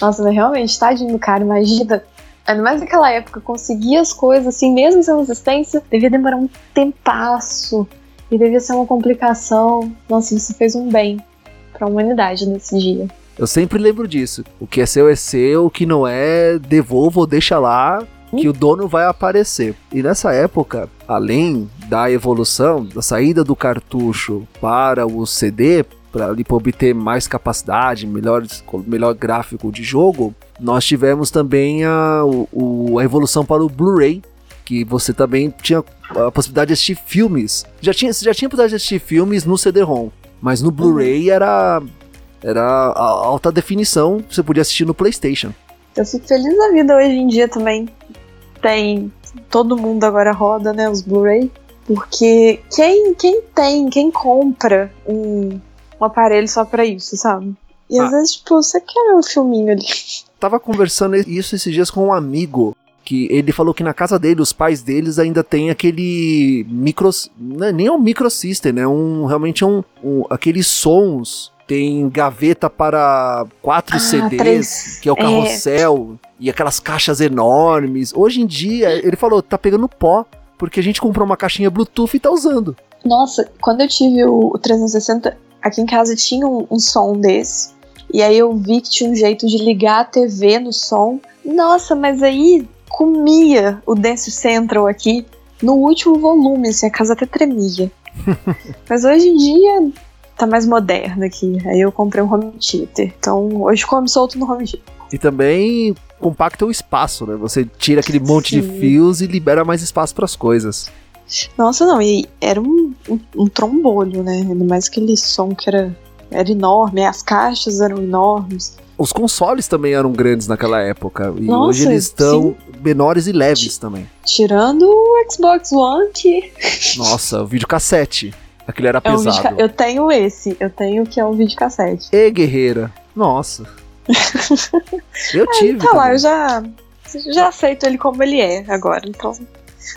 Nossa, mas realmente, tadinho do cara, imagina. Ainda mais naquela época, conseguir as coisas assim, mesmo sem resistência, devia demorar um tempasso. E devia ser uma complicação. Nossa, você fez um bem para a humanidade nesse dia. Eu sempre lembro disso. O que é seu é seu, o que não é, devolva ou deixa lá, que o dono vai aparecer. E nessa época, além da evolução, da saída do cartucho para o CD, para obter mais capacidade, melhor, melhor gráfico de jogo, nós tivemos também a, o, a evolução para o Blu-ray, que você também tinha a possibilidade de assistir filmes. Já tinha, você já tinha a possibilidade de assistir filmes no CD-ROM, mas no Blu-ray uhum. era, era a alta definição, você podia assistir no PlayStation. Eu fico feliz da vida hoje em dia também. Tem. Todo mundo agora roda, né? Os Blu-ray. Porque quem, quem tem, quem compra um, um aparelho só para isso, sabe? E ah. às vezes, tipo, você quer um filminho ali. Tava conversando isso esses dias com um amigo que ele falou que na casa dele, os pais deles ainda tem aquele micro. Não é nem um microsystem, né? Um, realmente é um, um. Aqueles sons. Tem gaveta para quatro ah, CDs, três. que é o carrossel, é. e aquelas caixas enormes. Hoje em dia, ele falou, tá pegando pó, porque a gente comprou uma caixinha Bluetooth e tá usando. Nossa, quando eu tive o 360, Aqui em casa tinha um, um som desse. E aí eu vi que tinha um jeito de ligar a TV no som. Nossa, mas aí comia o Dance Central aqui no último volume, assim, a casa até tremia. mas hoje em dia tá mais moderno aqui. Aí eu comprei um home theater. Então hoje come solto no home theater. E também compacta o espaço, né? Você tira aquele monte Sim. de fios e libera mais espaço para as coisas. Nossa, não, e era um, um, um trombolho, né? Ainda mais aquele som que era, era enorme, as caixas eram enormes. Os consoles também eram grandes naquela época. E Nossa, hoje eles estão menores e leves T também. Tirando o Xbox One, que. Nossa, o videocassete. Aquele era é pesado. Um eu tenho esse, eu tenho que é um videocassete. E guerreira. Nossa. eu tive. Tá também. lá, eu já, já aceito ele como ele é agora, então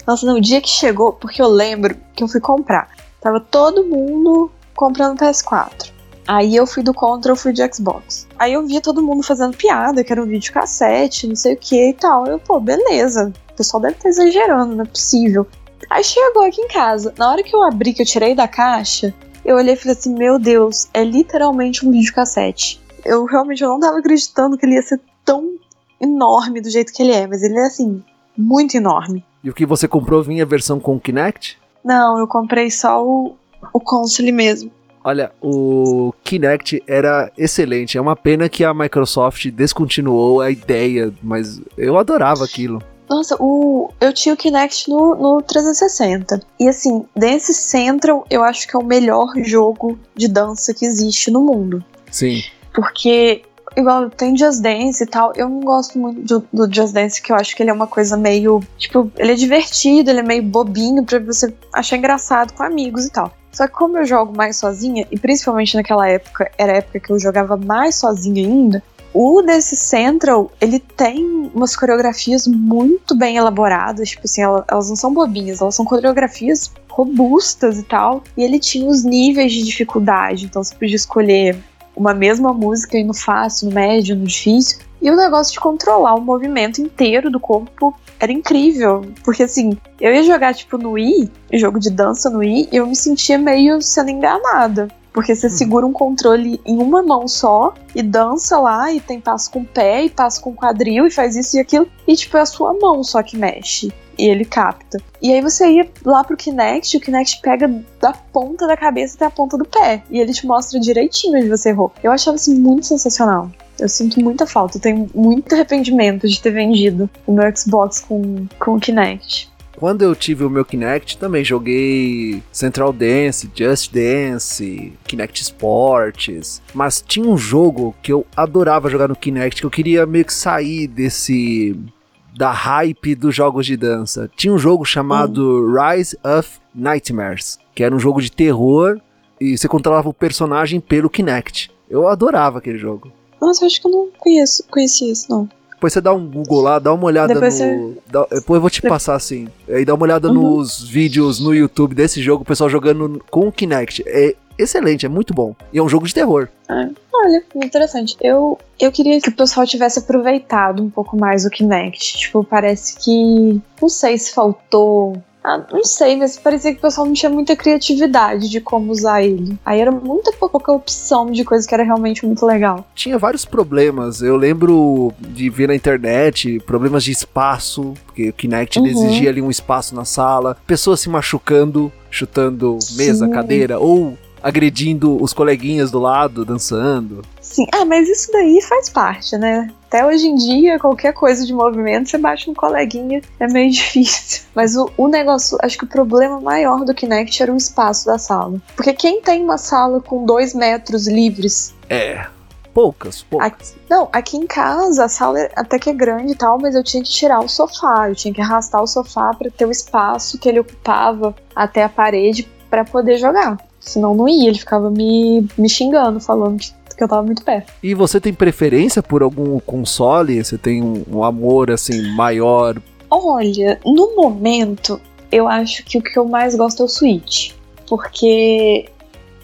Nossa, no dia que chegou, porque eu lembro que eu fui comprar. Tava todo mundo comprando PS4. Aí eu fui do contra, eu fui de Xbox. Aí eu via todo mundo fazendo piada, que era um vídeo cassete, não sei o que e tal. Eu, pô, beleza. O pessoal deve estar exagerando, não é possível. Aí chegou aqui em casa. Na hora que eu abri, que eu tirei da caixa, eu olhei e falei assim: Meu Deus, é literalmente um vídeo cassete. Eu realmente eu não tava acreditando que ele ia ser tão enorme do jeito que ele é, mas ele é assim, muito enorme. E o que você comprou vinha a versão com Kinect? Não, eu comprei só o, o console mesmo. Olha, o Kinect era excelente. É uma pena que a Microsoft descontinuou a ideia, mas eu adorava aquilo. Nossa, o, eu tinha o Kinect no, no 360. E assim, Dance Central eu acho que é o melhor jogo de dança que existe no mundo. Sim. Porque, igual, tem Just Dance e tal. Eu não gosto muito do, do Just Dance, que eu acho que ele é uma coisa meio. Tipo, ele é divertido, ele é meio bobinho pra você achar engraçado com amigos e tal. Só que como eu jogo mais sozinha, e principalmente naquela época, era a época que eu jogava mais sozinha ainda, o desse Central, ele tem umas coreografias muito bem elaboradas, tipo assim, elas não são bobinhas, elas são coreografias robustas e tal. E ele tinha os níveis de dificuldade, então você podia escolher uma mesma música no fácil, no médio, no difícil. E o negócio de controlar o movimento inteiro do corpo era incrível. Porque assim, eu ia jogar tipo no Wii, jogo de dança no Wii, e eu me sentia meio sendo enganada. Porque você hum. segura um controle em uma mão só e dança lá, e tem passo com o pé, e passo com o quadril, e faz isso e aquilo. E tipo, é a sua mão só que mexe. E ele capta. E aí você ia lá pro Kinect, o Kinect pega da ponta da cabeça até a ponta do pé. E ele te mostra direitinho onde você errou. Eu achava isso muito sensacional. Eu sinto muita falta, eu tenho muito arrependimento de ter vendido o meu Xbox com, com o Kinect. Quando eu tive o meu Kinect, também joguei Central Dance, Just Dance, Kinect Sports. Mas tinha um jogo que eu adorava jogar no Kinect, que eu queria meio que sair desse. Da hype dos jogos de dança. Tinha um jogo chamado hum. Rise of Nightmares, que era um jogo de terror e você controlava o personagem pelo Kinect. Eu adorava aquele jogo. Nossa, acho que eu não conheço, conhecia isso, não. Depois você dá um Google lá, dá uma olhada depois no. Você... Dá, depois eu vou te passar assim. Aí dá uma olhada uhum. nos vídeos no YouTube desse jogo, o pessoal jogando com o Kinect. É excelente, é muito bom. E é um jogo de terror. É, olha, interessante. Eu, eu queria que o pessoal tivesse aproveitado um pouco mais o Kinect. Tipo, parece que. Não sei se faltou ah, não sei, mas parecia que o pessoal não tinha muita criatividade de como usar ele. Aí era muita pouca opção de coisa que era realmente muito legal. Tinha vários problemas. Eu lembro de ver na internet problemas de espaço, porque o Kinect uhum. exigia ali um espaço na sala, pessoas se machucando, chutando mesa, Sim. cadeira, ou agredindo os coleguinhas do lado, dançando. Sim, ah, mas isso daí faz parte, né? Até hoje em dia, qualquer coisa de movimento, você bate no coleguinha, é meio difícil. Mas o, o negócio, acho que o problema maior do Kinect era o espaço da sala. Porque quem tem uma sala com dois metros livres. É. Poucas, poucas. Aqui, não, aqui em casa a sala é até que é grande e tal, mas eu tinha que tirar o sofá, eu tinha que arrastar o sofá para ter o espaço que ele ocupava até a parede para poder jogar. Senão não ia, ele ficava me, me xingando, falando que que eu tava muito perto. E você tem preferência por algum console? Você tem um, um amor assim maior? Olha, no momento, eu acho que o que eu mais gosto é o Switch. Porque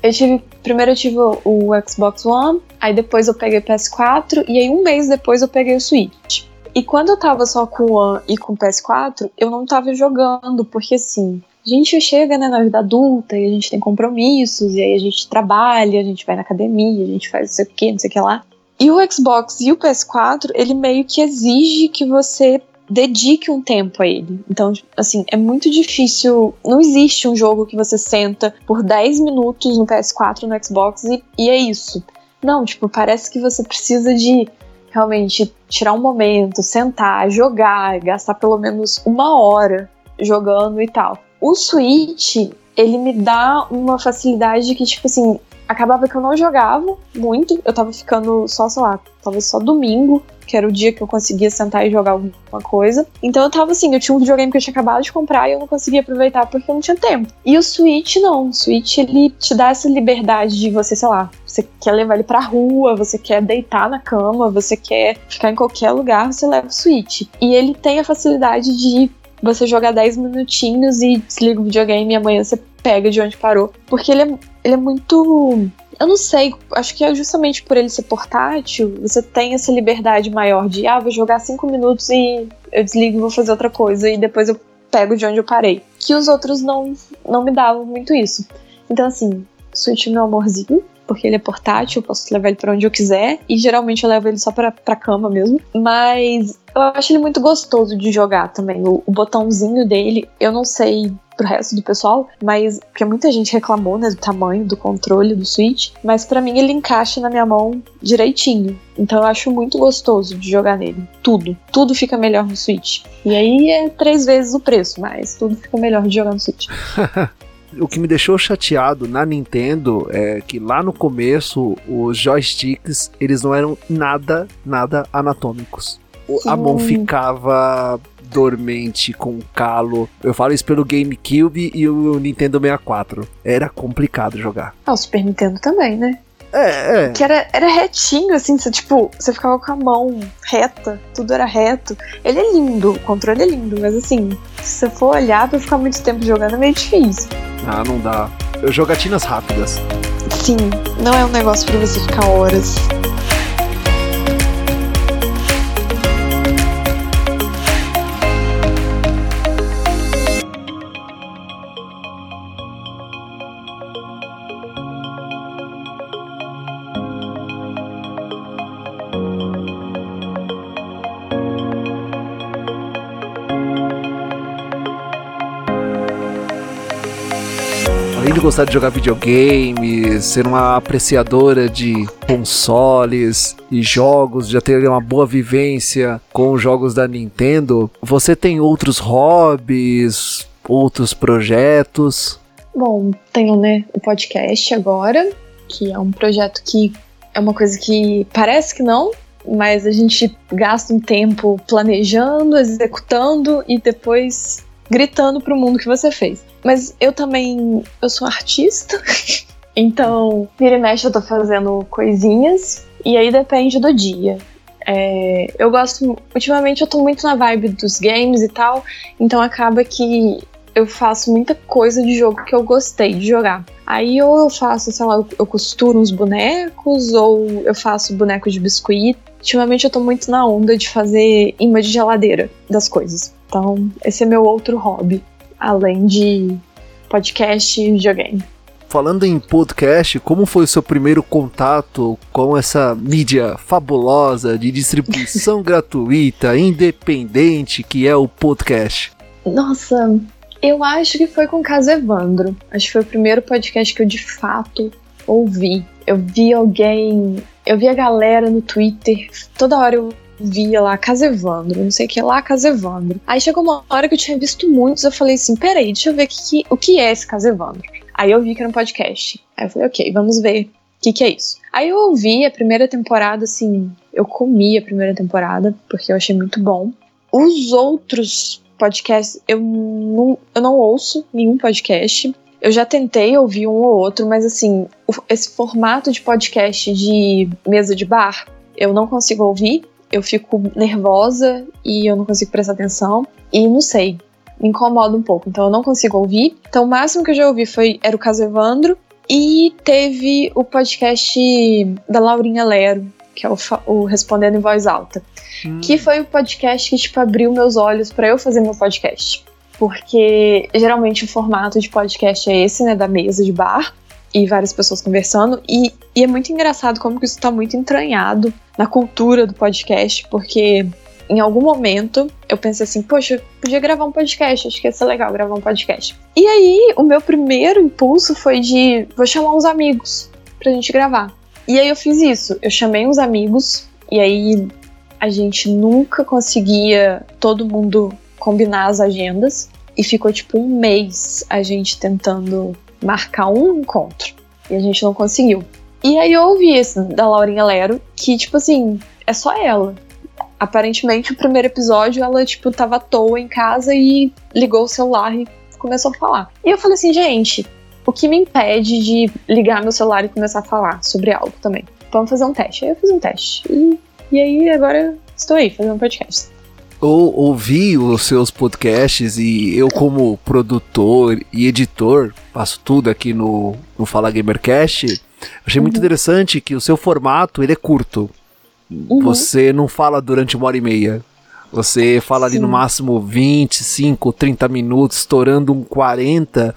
eu tive. Primeiro eu tive o, o Xbox One, aí depois eu peguei o PS4, e aí um mês depois eu peguei o Switch. E quando eu tava só com o One e com o PS4, eu não tava jogando, porque assim, a gente chega né, na vida adulta e a gente tem compromissos, e aí a gente trabalha, a gente vai na academia, a gente faz não sei o que, não sei o que lá. E o Xbox e o PS4, ele meio que exige que você dedique um tempo a ele. Então, assim, é muito difícil. Não existe um jogo que você senta por 10 minutos no PS4 no Xbox e, e é isso. Não, tipo, parece que você precisa de realmente tirar um momento, sentar, jogar, gastar pelo menos uma hora jogando e tal. O Switch, ele me dá uma facilidade que, tipo assim, acabava que eu não jogava muito, eu tava ficando só, sei lá, talvez só domingo, que era o dia que eu conseguia sentar e jogar alguma coisa. Então eu tava assim, eu tinha um videogame que eu tinha acabado de comprar e eu não conseguia aproveitar porque eu não tinha tempo. E o Switch não, o Switch ele te dá essa liberdade de você, sei lá, você quer levar ele pra rua, você quer deitar na cama, você quer ficar em qualquer lugar, você leva o Switch. E ele tem a facilidade de você jogar 10 minutinhos e desliga o videogame e amanhã você pega de onde parou. Porque ele é, ele é muito. Eu não sei, acho que é justamente por ele ser portátil, você tem essa liberdade maior de, ah, vou jogar 5 minutos e eu desligo e vou fazer outra coisa e depois eu pego de onde eu parei. Que os outros não, não me davam muito isso. Então, assim, Switch meu amorzinho, porque ele é portátil, eu posso levar ele para onde eu quiser, e geralmente eu levo ele só pra, pra cama mesmo. Mas eu acho ele muito gostoso de jogar também. O, o botãozinho dele, eu não sei pro resto do pessoal, mas porque muita gente reclamou, né, do tamanho do controle do Switch, mas para mim ele encaixa na minha mão direitinho. Então eu acho muito gostoso de jogar nele. Tudo, tudo fica melhor no Switch. E aí é três vezes o preço, mas tudo fica melhor de jogar no Switch. o que me deixou chateado na Nintendo é que lá no começo os joysticks eles não eram nada, nada anatômicos. A mão ficava dormente com calo. Eu falo isso pelo GameCube e o Nintendo 64. Era complicado jogar. Ah, o Super Nintendo também, né? É, é. Que era, era retinho, assim, você, tipo, você ficava com a mão reta, tudo era reto. Ele é lindo, o controle é lindo, mas assim, se você for olhar pra ficar muito tempo jogando é meio difícil. Ah, não dá. Eu jogatinas rápidas. Sim, não é um negócio para você ficar horas. De gostar de jogar videogames, ser uma apreciadora de consoles e jogos, já ter uma boa vivência com os jogos da Nintendo, você tem outros hobbies, outros projetos? Bom, tenho, né, o podcast agora, que é um projeto que é uma coisa que parece que não, mas a gente gasta um tempo planejando, executando e depois gritando pro mundo que você fez. Mas eu também, eu sou artista, então vira e mexe eu tô fazendo coisinhas e aí depende do dia. É, eu gosto, ultimamente eu tô muito na vibe dos games e tal, então acaba que eu faço muita coisa de jogo que eu gostei de jogar. Aí ou eu faço, sei lá, eu costuro uns bonecos, ou eu faço boneco de biscoito. Ultimamente eu tô muito na onda de fazer imã de geladeira das coisas. Então, esse é meu outro hobby, além de podcast e videogame. Falando em podcast, como foi o seu primeiro contato com essa mídia fabulosa de distribuição gratuita, independente, que é o podcast? Nossa, eu acho que foi com o caso Evandro. Acho que foi o primeiro podcast que eu de fato ouvi. Eu vi alguém, eu vi a galera no Twitter, toda hora eu via lá Casevandro, não sei o que lá Casevandro. Aí chegou uma hora que eu tinha visto muitos, eu falei assim, peraí, deixa eu ver que, que, o que é esse Casevandro. Aí eu vi que era um podcast. Aí eu falei, ok, vamos ver o que, que é isso. Aí eu ouvi a primeira temporada, assim, eu comi a primeira temporada, porque eu achei muito bom. Os outros podcasts, eu não, eu não ouço nenhum podcast. Eu já tentei ouvir um ou outro, mas assim, esse formato de podcast de mesa de bar, eu não consigo ouvir eu fico nervosa e eu não consigo prestar atenção. E não sei, me incomoda um pouco. Então eu não consigo ouvir. Então o máximo que eu já ouvi foi era o caso Evandro. E teve o podcast da Laurinha Lero, que é o, o Respondendo em Voz Alta. Hum. Que foi o podcast que, tipo, abriu meus olhos para eu fazer meu podcast. Porque geralmente o formato de podcast é esse, né? Da mesa de bar e várias pessoas conversando. E, e é muito engraçado como que isso está muito entranhado na cultura do podcast, porque em algum momento eu pensei assim, poxa, podia gravar um podcast, acho que ia ser legal gravar um podcast. E aí o meu primeiro impulso foi de vou chamar uns amigos pra gente gravar. E aí eu fiz isso, eu chamei uns amigos e aí a gente nunca conseguia todo mundo combinar as agendas e ficou tipo um mês a gente tentando marcar um encontro. E a gente não conseguiu. E aí eu ouvi esse da Laurinha Lero, que, tipo assim, é só ela. Aparentemente, o primeiro episódio, ela, tipo, tava à toa em casa e ligou o celular e começou a falar. E eu falei assim, gente, o que me impede de ligar meu celular e começar a falar sobre algo também? Vamos fazer um teste. Aí eu fiz um teste. E, e aí agora estou aí fazendo um podcast. ou ouvi os seus podcasts e eu como produtor e editor faço tudo aqui no, no Fala Gamercast. Achei uhum. muito interessante que o seu formato ele é curto. Uhum. Você não fala durante uma hora e meia. Você fala Sim. ali no máximo 25, 30 minutos, estourando um 40.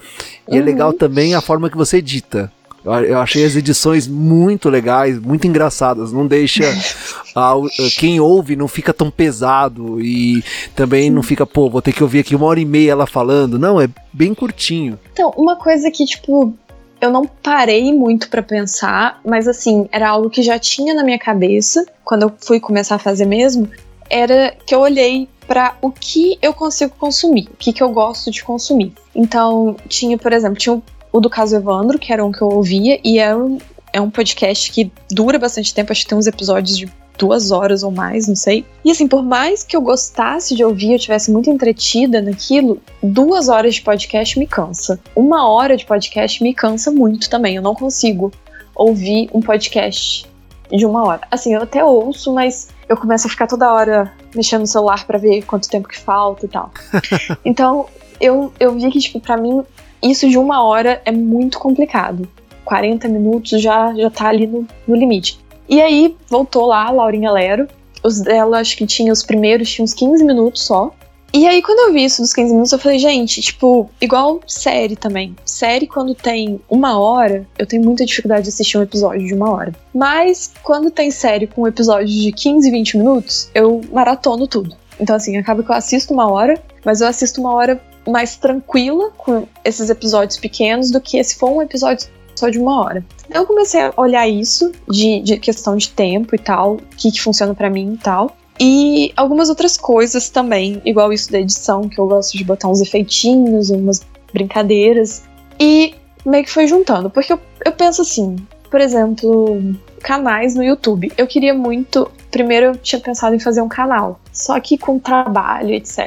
E é uhum. é legal também a forma que você edita. Eu achei as edições muito legais, muito engraçadas. Não deixa. A, quem ouve não fica tão pesado e também não fica, pô, vou ter que ouvir aqui uma hora e meia ela falando. Não, é bem curtinho. Então, uma coisa que, tipo, eu não parei muito para pensar, mas assim, era algo que já tinha na minha cabeça quando eu fui começar a fazer mesmo. Era que eu olhei para o que eu consigo consumir, o que, que eu gosto de consumir. Então, tinha, por exemplo, tinha o do caso Evandro, que era um que eu ouvia, e é um, é um podcast que dura bastante tempo, acho que tem uns episódios de duas horas ou mais, não sei. E assim, por mais que eu gostasse de ouvir, eu tivesse muito entretida naquilo, duas horas de podcast me cansa. Uma hora de podcast me cansa muito também. Eu não consigo ouvir um podcast de uma hora. Assim, eu até ouço, mas eu começo a ficar toda hora mexendo no celular para ver quanto tempo que falta e tal. então, eu, eu vi que, tipo, pra mim, isso de uma hora é muito complicado. 40 minutos já, já tá ali no, no limite. E aí voltou lá a Laurinha Lero. Os dela, acho que tinha os primeiros, tinha uns 15 minutos só. E aí, quando eu vi isso dos 15 minutos, eu falei, gente, tipo, igual série também. Série, quando tem uma hora, eu tenho muita dificuldade de assistir um episódio de uma hora. Mas, quando tem série com episódios de 15, 20 minutos, eu maratono tudo. Então, assim, acaba que eu assisto uma hora, mas eu assisto uma hora mais tranquila com esses episódios pequenos do que se for um episódio só de uma hora. Eu comecei a olhar isso de, de questão de tempo e tal, o que, que funciona para mim e tal. E algumas outras coisas também, igual isso da edição, que eu gosto de botar uns efeitinhos, umas brincadeiras. E meio que foi juntando, porque eu, eu penso assim, por exemplo, canais no YouTube. Eu queria muito. Primeiro eu tinha pensado em fazer um canal. Só que com trabalho, etc.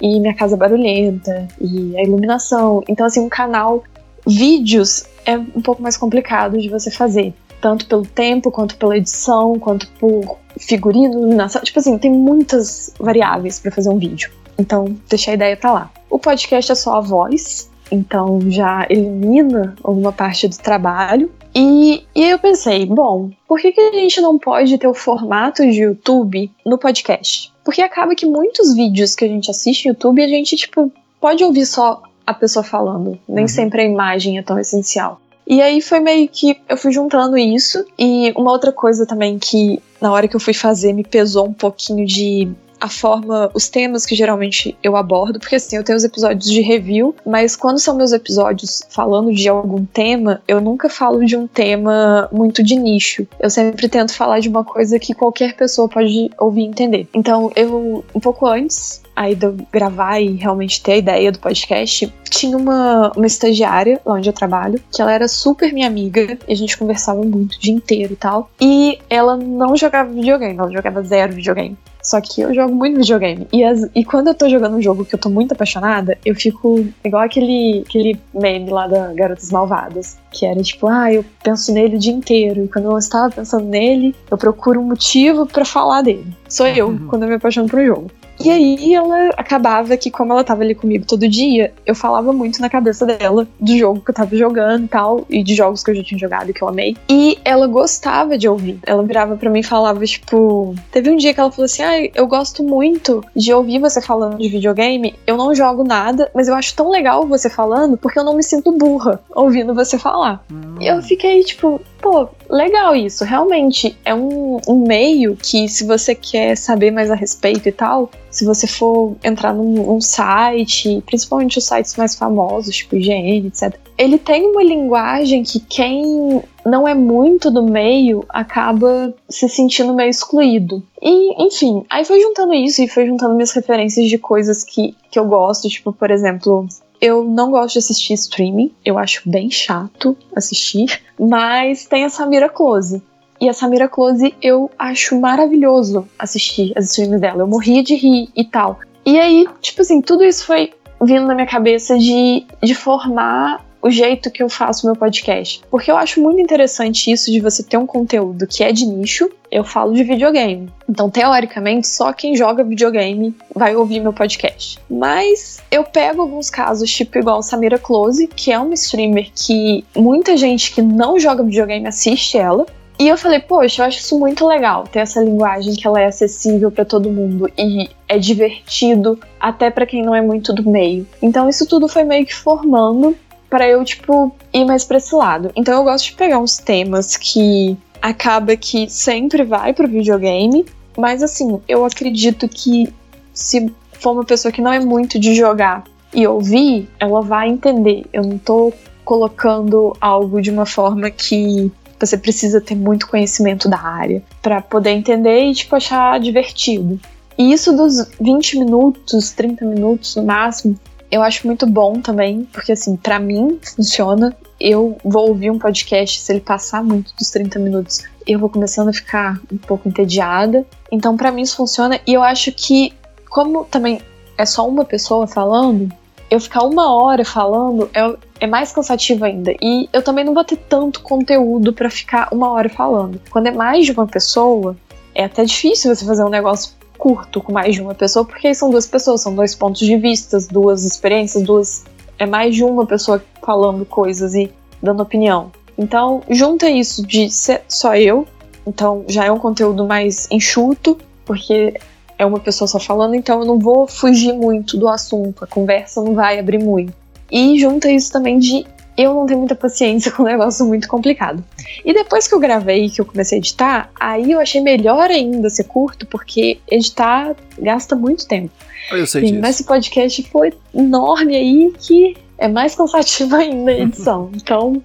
E minha casa barulhenta. E a iluminação. Então, assim, um canal. Vídeos é um pouco mais complicado de você fazer. Tanto pelo tempo, quanto pela edição, quanto por figurino, iluminação. Tipo assim, tem muitas variáveis para fazer um vídeo. Então, deixa a ideia pra lá. O podcast é só a voz, então já elimina alguma parte do trabalho. E, e eu pensei, bom, por que, que a gente não pode ter o formato de YouTube no podcast? Porque acaba que muitos vídeos que a gente assiste no YouTube, a gente, tipo, pode ouvir só a pessoa falando. Nem uhum. sempre a imagem é tão essencial. E aí foi meio que eu fui juntando isso. E uma outra coisa também que na hora que eu fui fazer me pesou um pouquinho de a forma, os temas que geralmente eu abordo, porque assim, eu tenho os episódios de review, mas quando são meus episódios falando de algum tema, eu nunca falo de um tema muito de nicho. Eu sempre tento falar de uma coisa que qualquer pessoa pode ouvir e entender. Então, eu, um pouco antes aí de eu gravar e realmente ter a ideia do podcast, tinha uma, uma estagiária lá onde eu trabalho, que ela era super minha amiga, e a gente conversava muito o dia inteiro e tal. E ela não jogava videogame, ela jogava zero videogame. Só que eu jogo muito videogame. E, as, e quando eu tô jogando um jogo que eu tô muito apaixonada, eu fico igual aquele, aquele meme lá da Garotas Malvadas. Que era tipo, ah, eu penso nele o dia inteiro. E quando eu estava pensando nele, eu procuro um motivo para falar dele. Sou eu, uhum. quando eu me apaixono por um jogo. E aí ela acabava que, como ela tava ali comigo todo dia, eu falava muito na cabeça dela do jogo que eu tava jogando e tal, e de jogos que eu já tinha jogado e que eu amei. E ela gostava de ouvir. Ela virava para mim e falava, tipo. Teve um dia que ela falou assim: ah, eu gosto muito de ouvir você falando de videogame. Eu não jogo nada, mas eu acho tão legal você falando porque eu não me sinto burra ouvindo você falar. Hum. E eu fiquei, tipo, pô, legal isso. Realmente é um, um meio que, se você quer saber mais a respeito e tal, se você for entrar num, num, site, principalmente os sites mais famosos, tipo IGN, etc., ele tem uma linguagem que quem não é muito do meio acaba se sentindo meio excluído. E, enfim, aí foi juntando isso e foi juntando minhas referências de coisas que, que eu gosto, tipo, por exemplo, eu não gosto de assistir streaming, eu acho bem chato assistir, mas tem a Samira Close. E a Samira Close eu acho maravilhoso assistir as streams dela. Eu morria de rir e tal. E aí, tipo assim, tudo isso foi vindo na minha cabeça de, de formar o jeito que eu faço meu podcast. Porque eu acho muito interessante isso de você ter um conteúdo que é de nicho eu falo de videogame. Então, teoricamente, só quem joga videogame vai ouvir meu podcast. Mas eu pego alguns casos, tipo igual Samira Close, que é uma streamer que muita gente que não joga videogame assiste ela. E eu falei, poxa, eu acho isso muito legal, ter essa linguagem que ela é acessível para todo mundo e é divertido até para quem não é muito do meio. Então isso tudo foi meio que formando para eu, tipo, ir mais pra esse lado. Então eu gosto de pegar uns temas que acaba que sempre vai pro videogame, mas assim, eu acredito que se for uma pessoa que não é muito de jogar e ouvir, ela vai entender. Eu não tô colocando algo de uma forma que você precisa ter muito conhecimento da área para poder entender e tipo achar divertido. E isso dos 20 minutos, 30 minutos no máximo, eu acho muito bom também, porque assim, para mim funciona. Eu vou ouvir um podcast, se ele passar muito dos 30 minutos, eu vou começando a ficar um pouco entediada. Então, para mim isso funciona e eu acho que como também é só uma pessoa falando, eu ficar uma hora falando é, é mais cansativo ainda. E eu também não vou ter tanto conteúdo para ficar uma hora falando. Quando é mais de uma pessoa, é até difícil você fazer um negócio curto com mais de uma pessoa, porque são duas pessoas, são dois pontos de vista, duas experiências, duas. É mais de uma pessoa falando coisas e dando opinião. Então, junta isso de ser só eu, então já é um conteúdo mais enxuto, porque é uma pessoa só falando, então eu não vou fugir muito do assunto, a conversa não vai abrir muito. E junta isso também de eu não tenho muita paciência com um negócio muito complicado. E depois que eu gravei, que eu comecei a editar, aí eu achei melhor ainda ser curto, porque editar gasta muito tempo. Eu sei disso. Mas esse podcast foi enorme aí que é mais cansativo ainda a edição. então,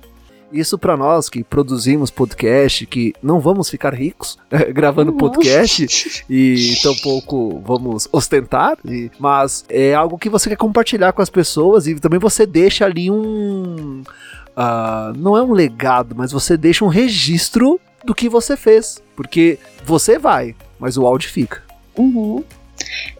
isso para nós que produzimos podcast, que não vamos ficar ricos é, gravando podcast e tampouco vamos ostentar, e, mas é algo que você quer compartilhar com as pessoas e também você deixa ali um. Uh, não é um legado, mas você deixa um registro do que você fez. Porque você vai, mas o áudio fica. Uhum.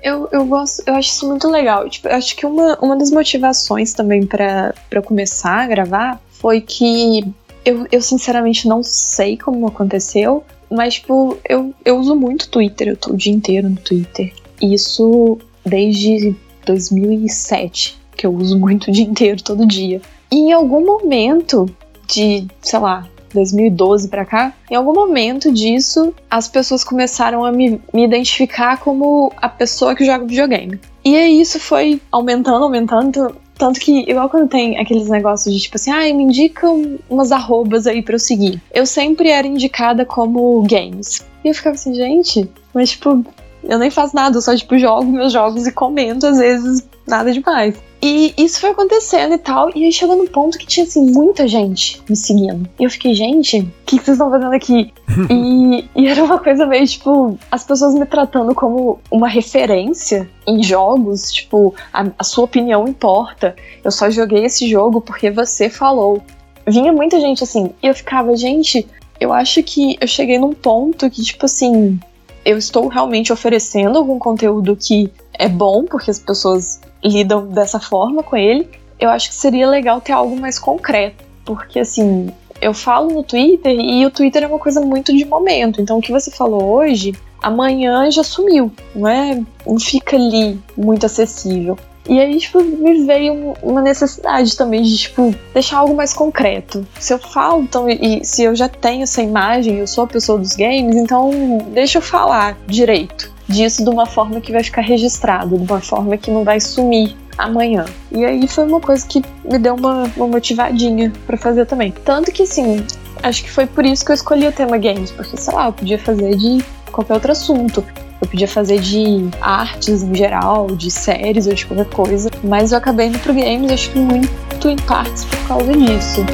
Eu, eu gosto, eu acho isso muito legal. Tipo, eu acho que uma, uma das motivações também para começar a gravar foi que eu, eu sinceramente não sei como aconteceu, mas tipo, eu, eu uso muito Twitter, eu tô o dia inteiro no Twitter. Isso desde 2007, que eu uso muito o dia inteiro, todo dia. E em algum momento de, sei lá, 2012 para cá, em algum momento disso, as pessoas começaram a me, me identificar como a pessoa que joga videogame. E aí isso foi aumentando, aumentando. Tanto que, igual quando tem aqueles negócios de tipo assim, ah, me indicam umas arrobas aí pra eu seguir. Eu sempre era indicada como games. E eu ficava assim, gente, mas tipo, eu nem faço nada, eu só tipo jogo meus jogos e comento, às vezes nada demais. E isso foi acontecendo e tal, e aí chegou num ponto que tinha, assim, muita gente me seguindo. E eu fiquei, gente, o que, vocês estão fazendo aqui? e, e era uma coisa meio, tipo, as pessoas me tratando como uma referência em jogos, tipo, a, a sua opinião importa. Eu só joguei esse jogo porque você falou. Vinha muita gente assim, e eu ficava, gente, eu acho que eu cheguei num ponto que, tipo assim, eu estou realmente oferecendo algum conteúdo que é bom, porque as pessoas lidam dessa forma com ele, eu acho que seria legal ter algo mais concreto. Porque, assim, eu falo no Twitter e o Twitter é uma coisa muito de momento. Então, o que você falou hoje, amanhã já sumiu, não é? Não fica ali muito acessível. E aí, tipo, me veio uma necessidade também de, tipo, deixar algo mais concreto. Se eu falo, então, e se eu já tenho essa imagem, eu sou a pessoa dos games, então deixa eu falar direito disso de uma forma que vai ficar registrado, de uma forma que não vai sumir amanhã. E aí foi uma coisa que me deu uma, uma motivadinha para fazer também. Tanto que, assim, acho que foi por isso que eu escolhi o tema games, porque, sei lá, eu podia fazer de qualquer outro assunto. Eu podia fazer de artes em geral, de séries ou de qualquer coisa, mas eu acabei indo pro games, acho que muito em partes por causa disso.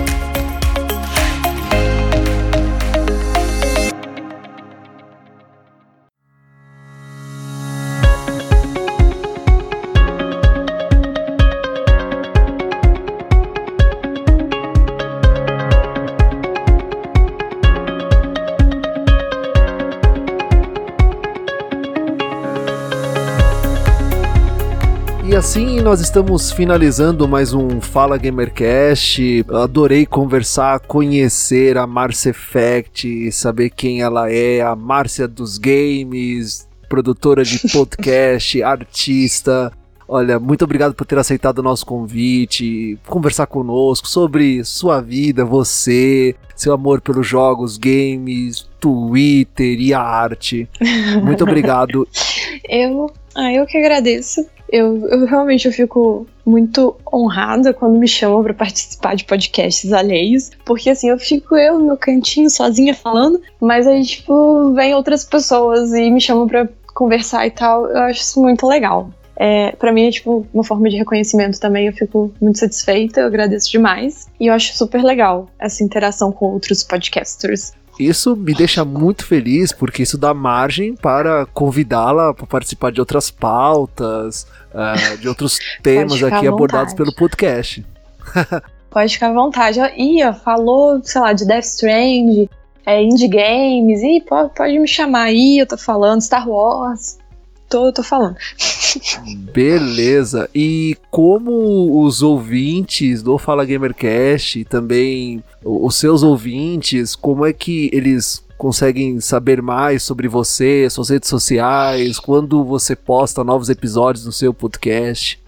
Nós estamos finalizando mais um Fala Gamercast. Adorei conversar, conhecer a Marcia Effect, saber quem ela é, a Márcia dos games, produtora de podcast, artista. Olha, muito obrigado por ter aceitado o nosso convite, conversar conosco sobre sua vida, você, seu amor pelos jogos, games, Twitter e a arte. Muito obrigado. eu, ah, eu que agradeço. Eu, eu realmente eu fico muito honrada quando me chamam para participar de podcasts alheios, porque assim, eu fico eu no meu cantinho sozinha falando, mas aí tipo, vem outras pessoas e me chamam para conversar e tal. Eu acho isso muito legal. É, para mim é tipo uma forma de reconhecimento também. Eu fico muito satisfeita, eu agradeço demais. E eu acho super legal essa interação com outros podcasters. Isso me deixa muito feliz porque isso dá margem para convidá-la para participar de outras pautas, uh, de outros temas aqui abordados pelo podcast. Pode ficar à vontade. Ih, falou, sei lá, de Death Strand, é, indie games, e pode, pode me chamar aí, eu tô falando, Star Wars tô, tô falando. Beleza. E como os ouvintes do Fala Gamercast e também os seus ouvintes, como é que eles conseguem saber mais sobre você, suas redes sociais, quando você posta novos episódios no seu podcast?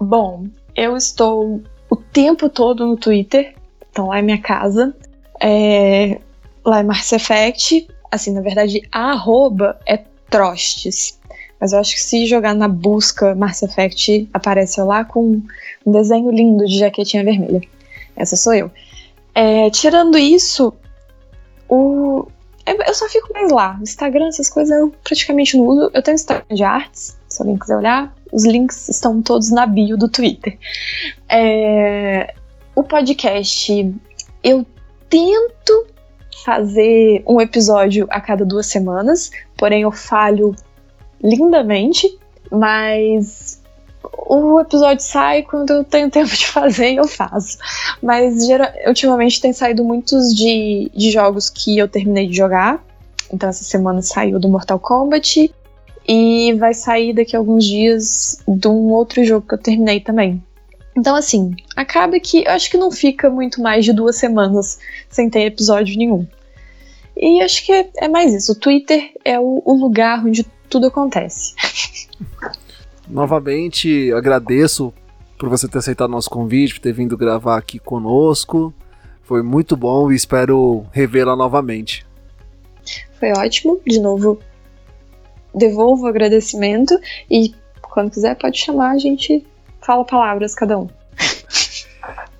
Bom, eu estou o tempo todo no Twitter, então lá é minha casa. É, lá é Mars Effect, assim, na verdade, a arroba é Trostes. Mas eu acho que se jogar na busca Mass Effect, aparece lá com um desenho lindo de jaquetinha vermelha. Essa sou eu. É, tirando isso, o... eu só fico mais lá. Instagram, essas coisas eu praticamente não uso. Eu tenho Instagram de artes, se alguém quiser olhar. Os links estão todos na bio do Twitter. É, o podcast, eu tento fazer um episódio a cada duas semanas, porém eu falho lindamente, mas o episódio sai quando eu tenho tempo de fazer e eu faço. Mas geral, ultimamente tem saído muitos de, de jogos que eu terminei de jogar. Então essa semana saiu do Mortal Kombat. E vai sair daqui a alguns dias de um outro jogo que eu terminei também. Então, assim, acaba que eu acho que não fica muito mais de duas semanas sem ter episódio nenhum. E acho que é, é mais isso. O Twitter é o, o lugar onde tudo acontece. Novamente, agradeço por você ter aceitado nosso convite, por ter vindo gravar aqui conosco. Foi muito bom e espero revê-la novamente. Foi ótimo. De novo, devolvo o agradecimento e quando quiser pode chamar, a gente fala palavras cada um.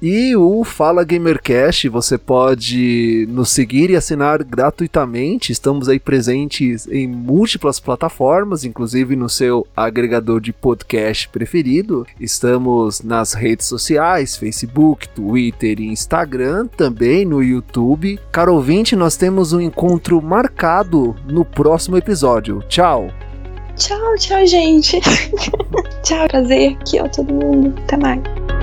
E o Fala Gamercast, você pode nos seguir e assinar gratuitamente. Estamos aí presentes em múltiplas plataformas, inclusive no seu agregador de podcast preferido. Estamos nas redes sociais, Facebook, Twitter e Instagram, também no YouTube. Caro ouvinte, nós temos um encontro marcado no próximo episódio. Tchau! Tchau, tchau, gente. tchau, prazer aqui, ó, todo mundo. Até mais.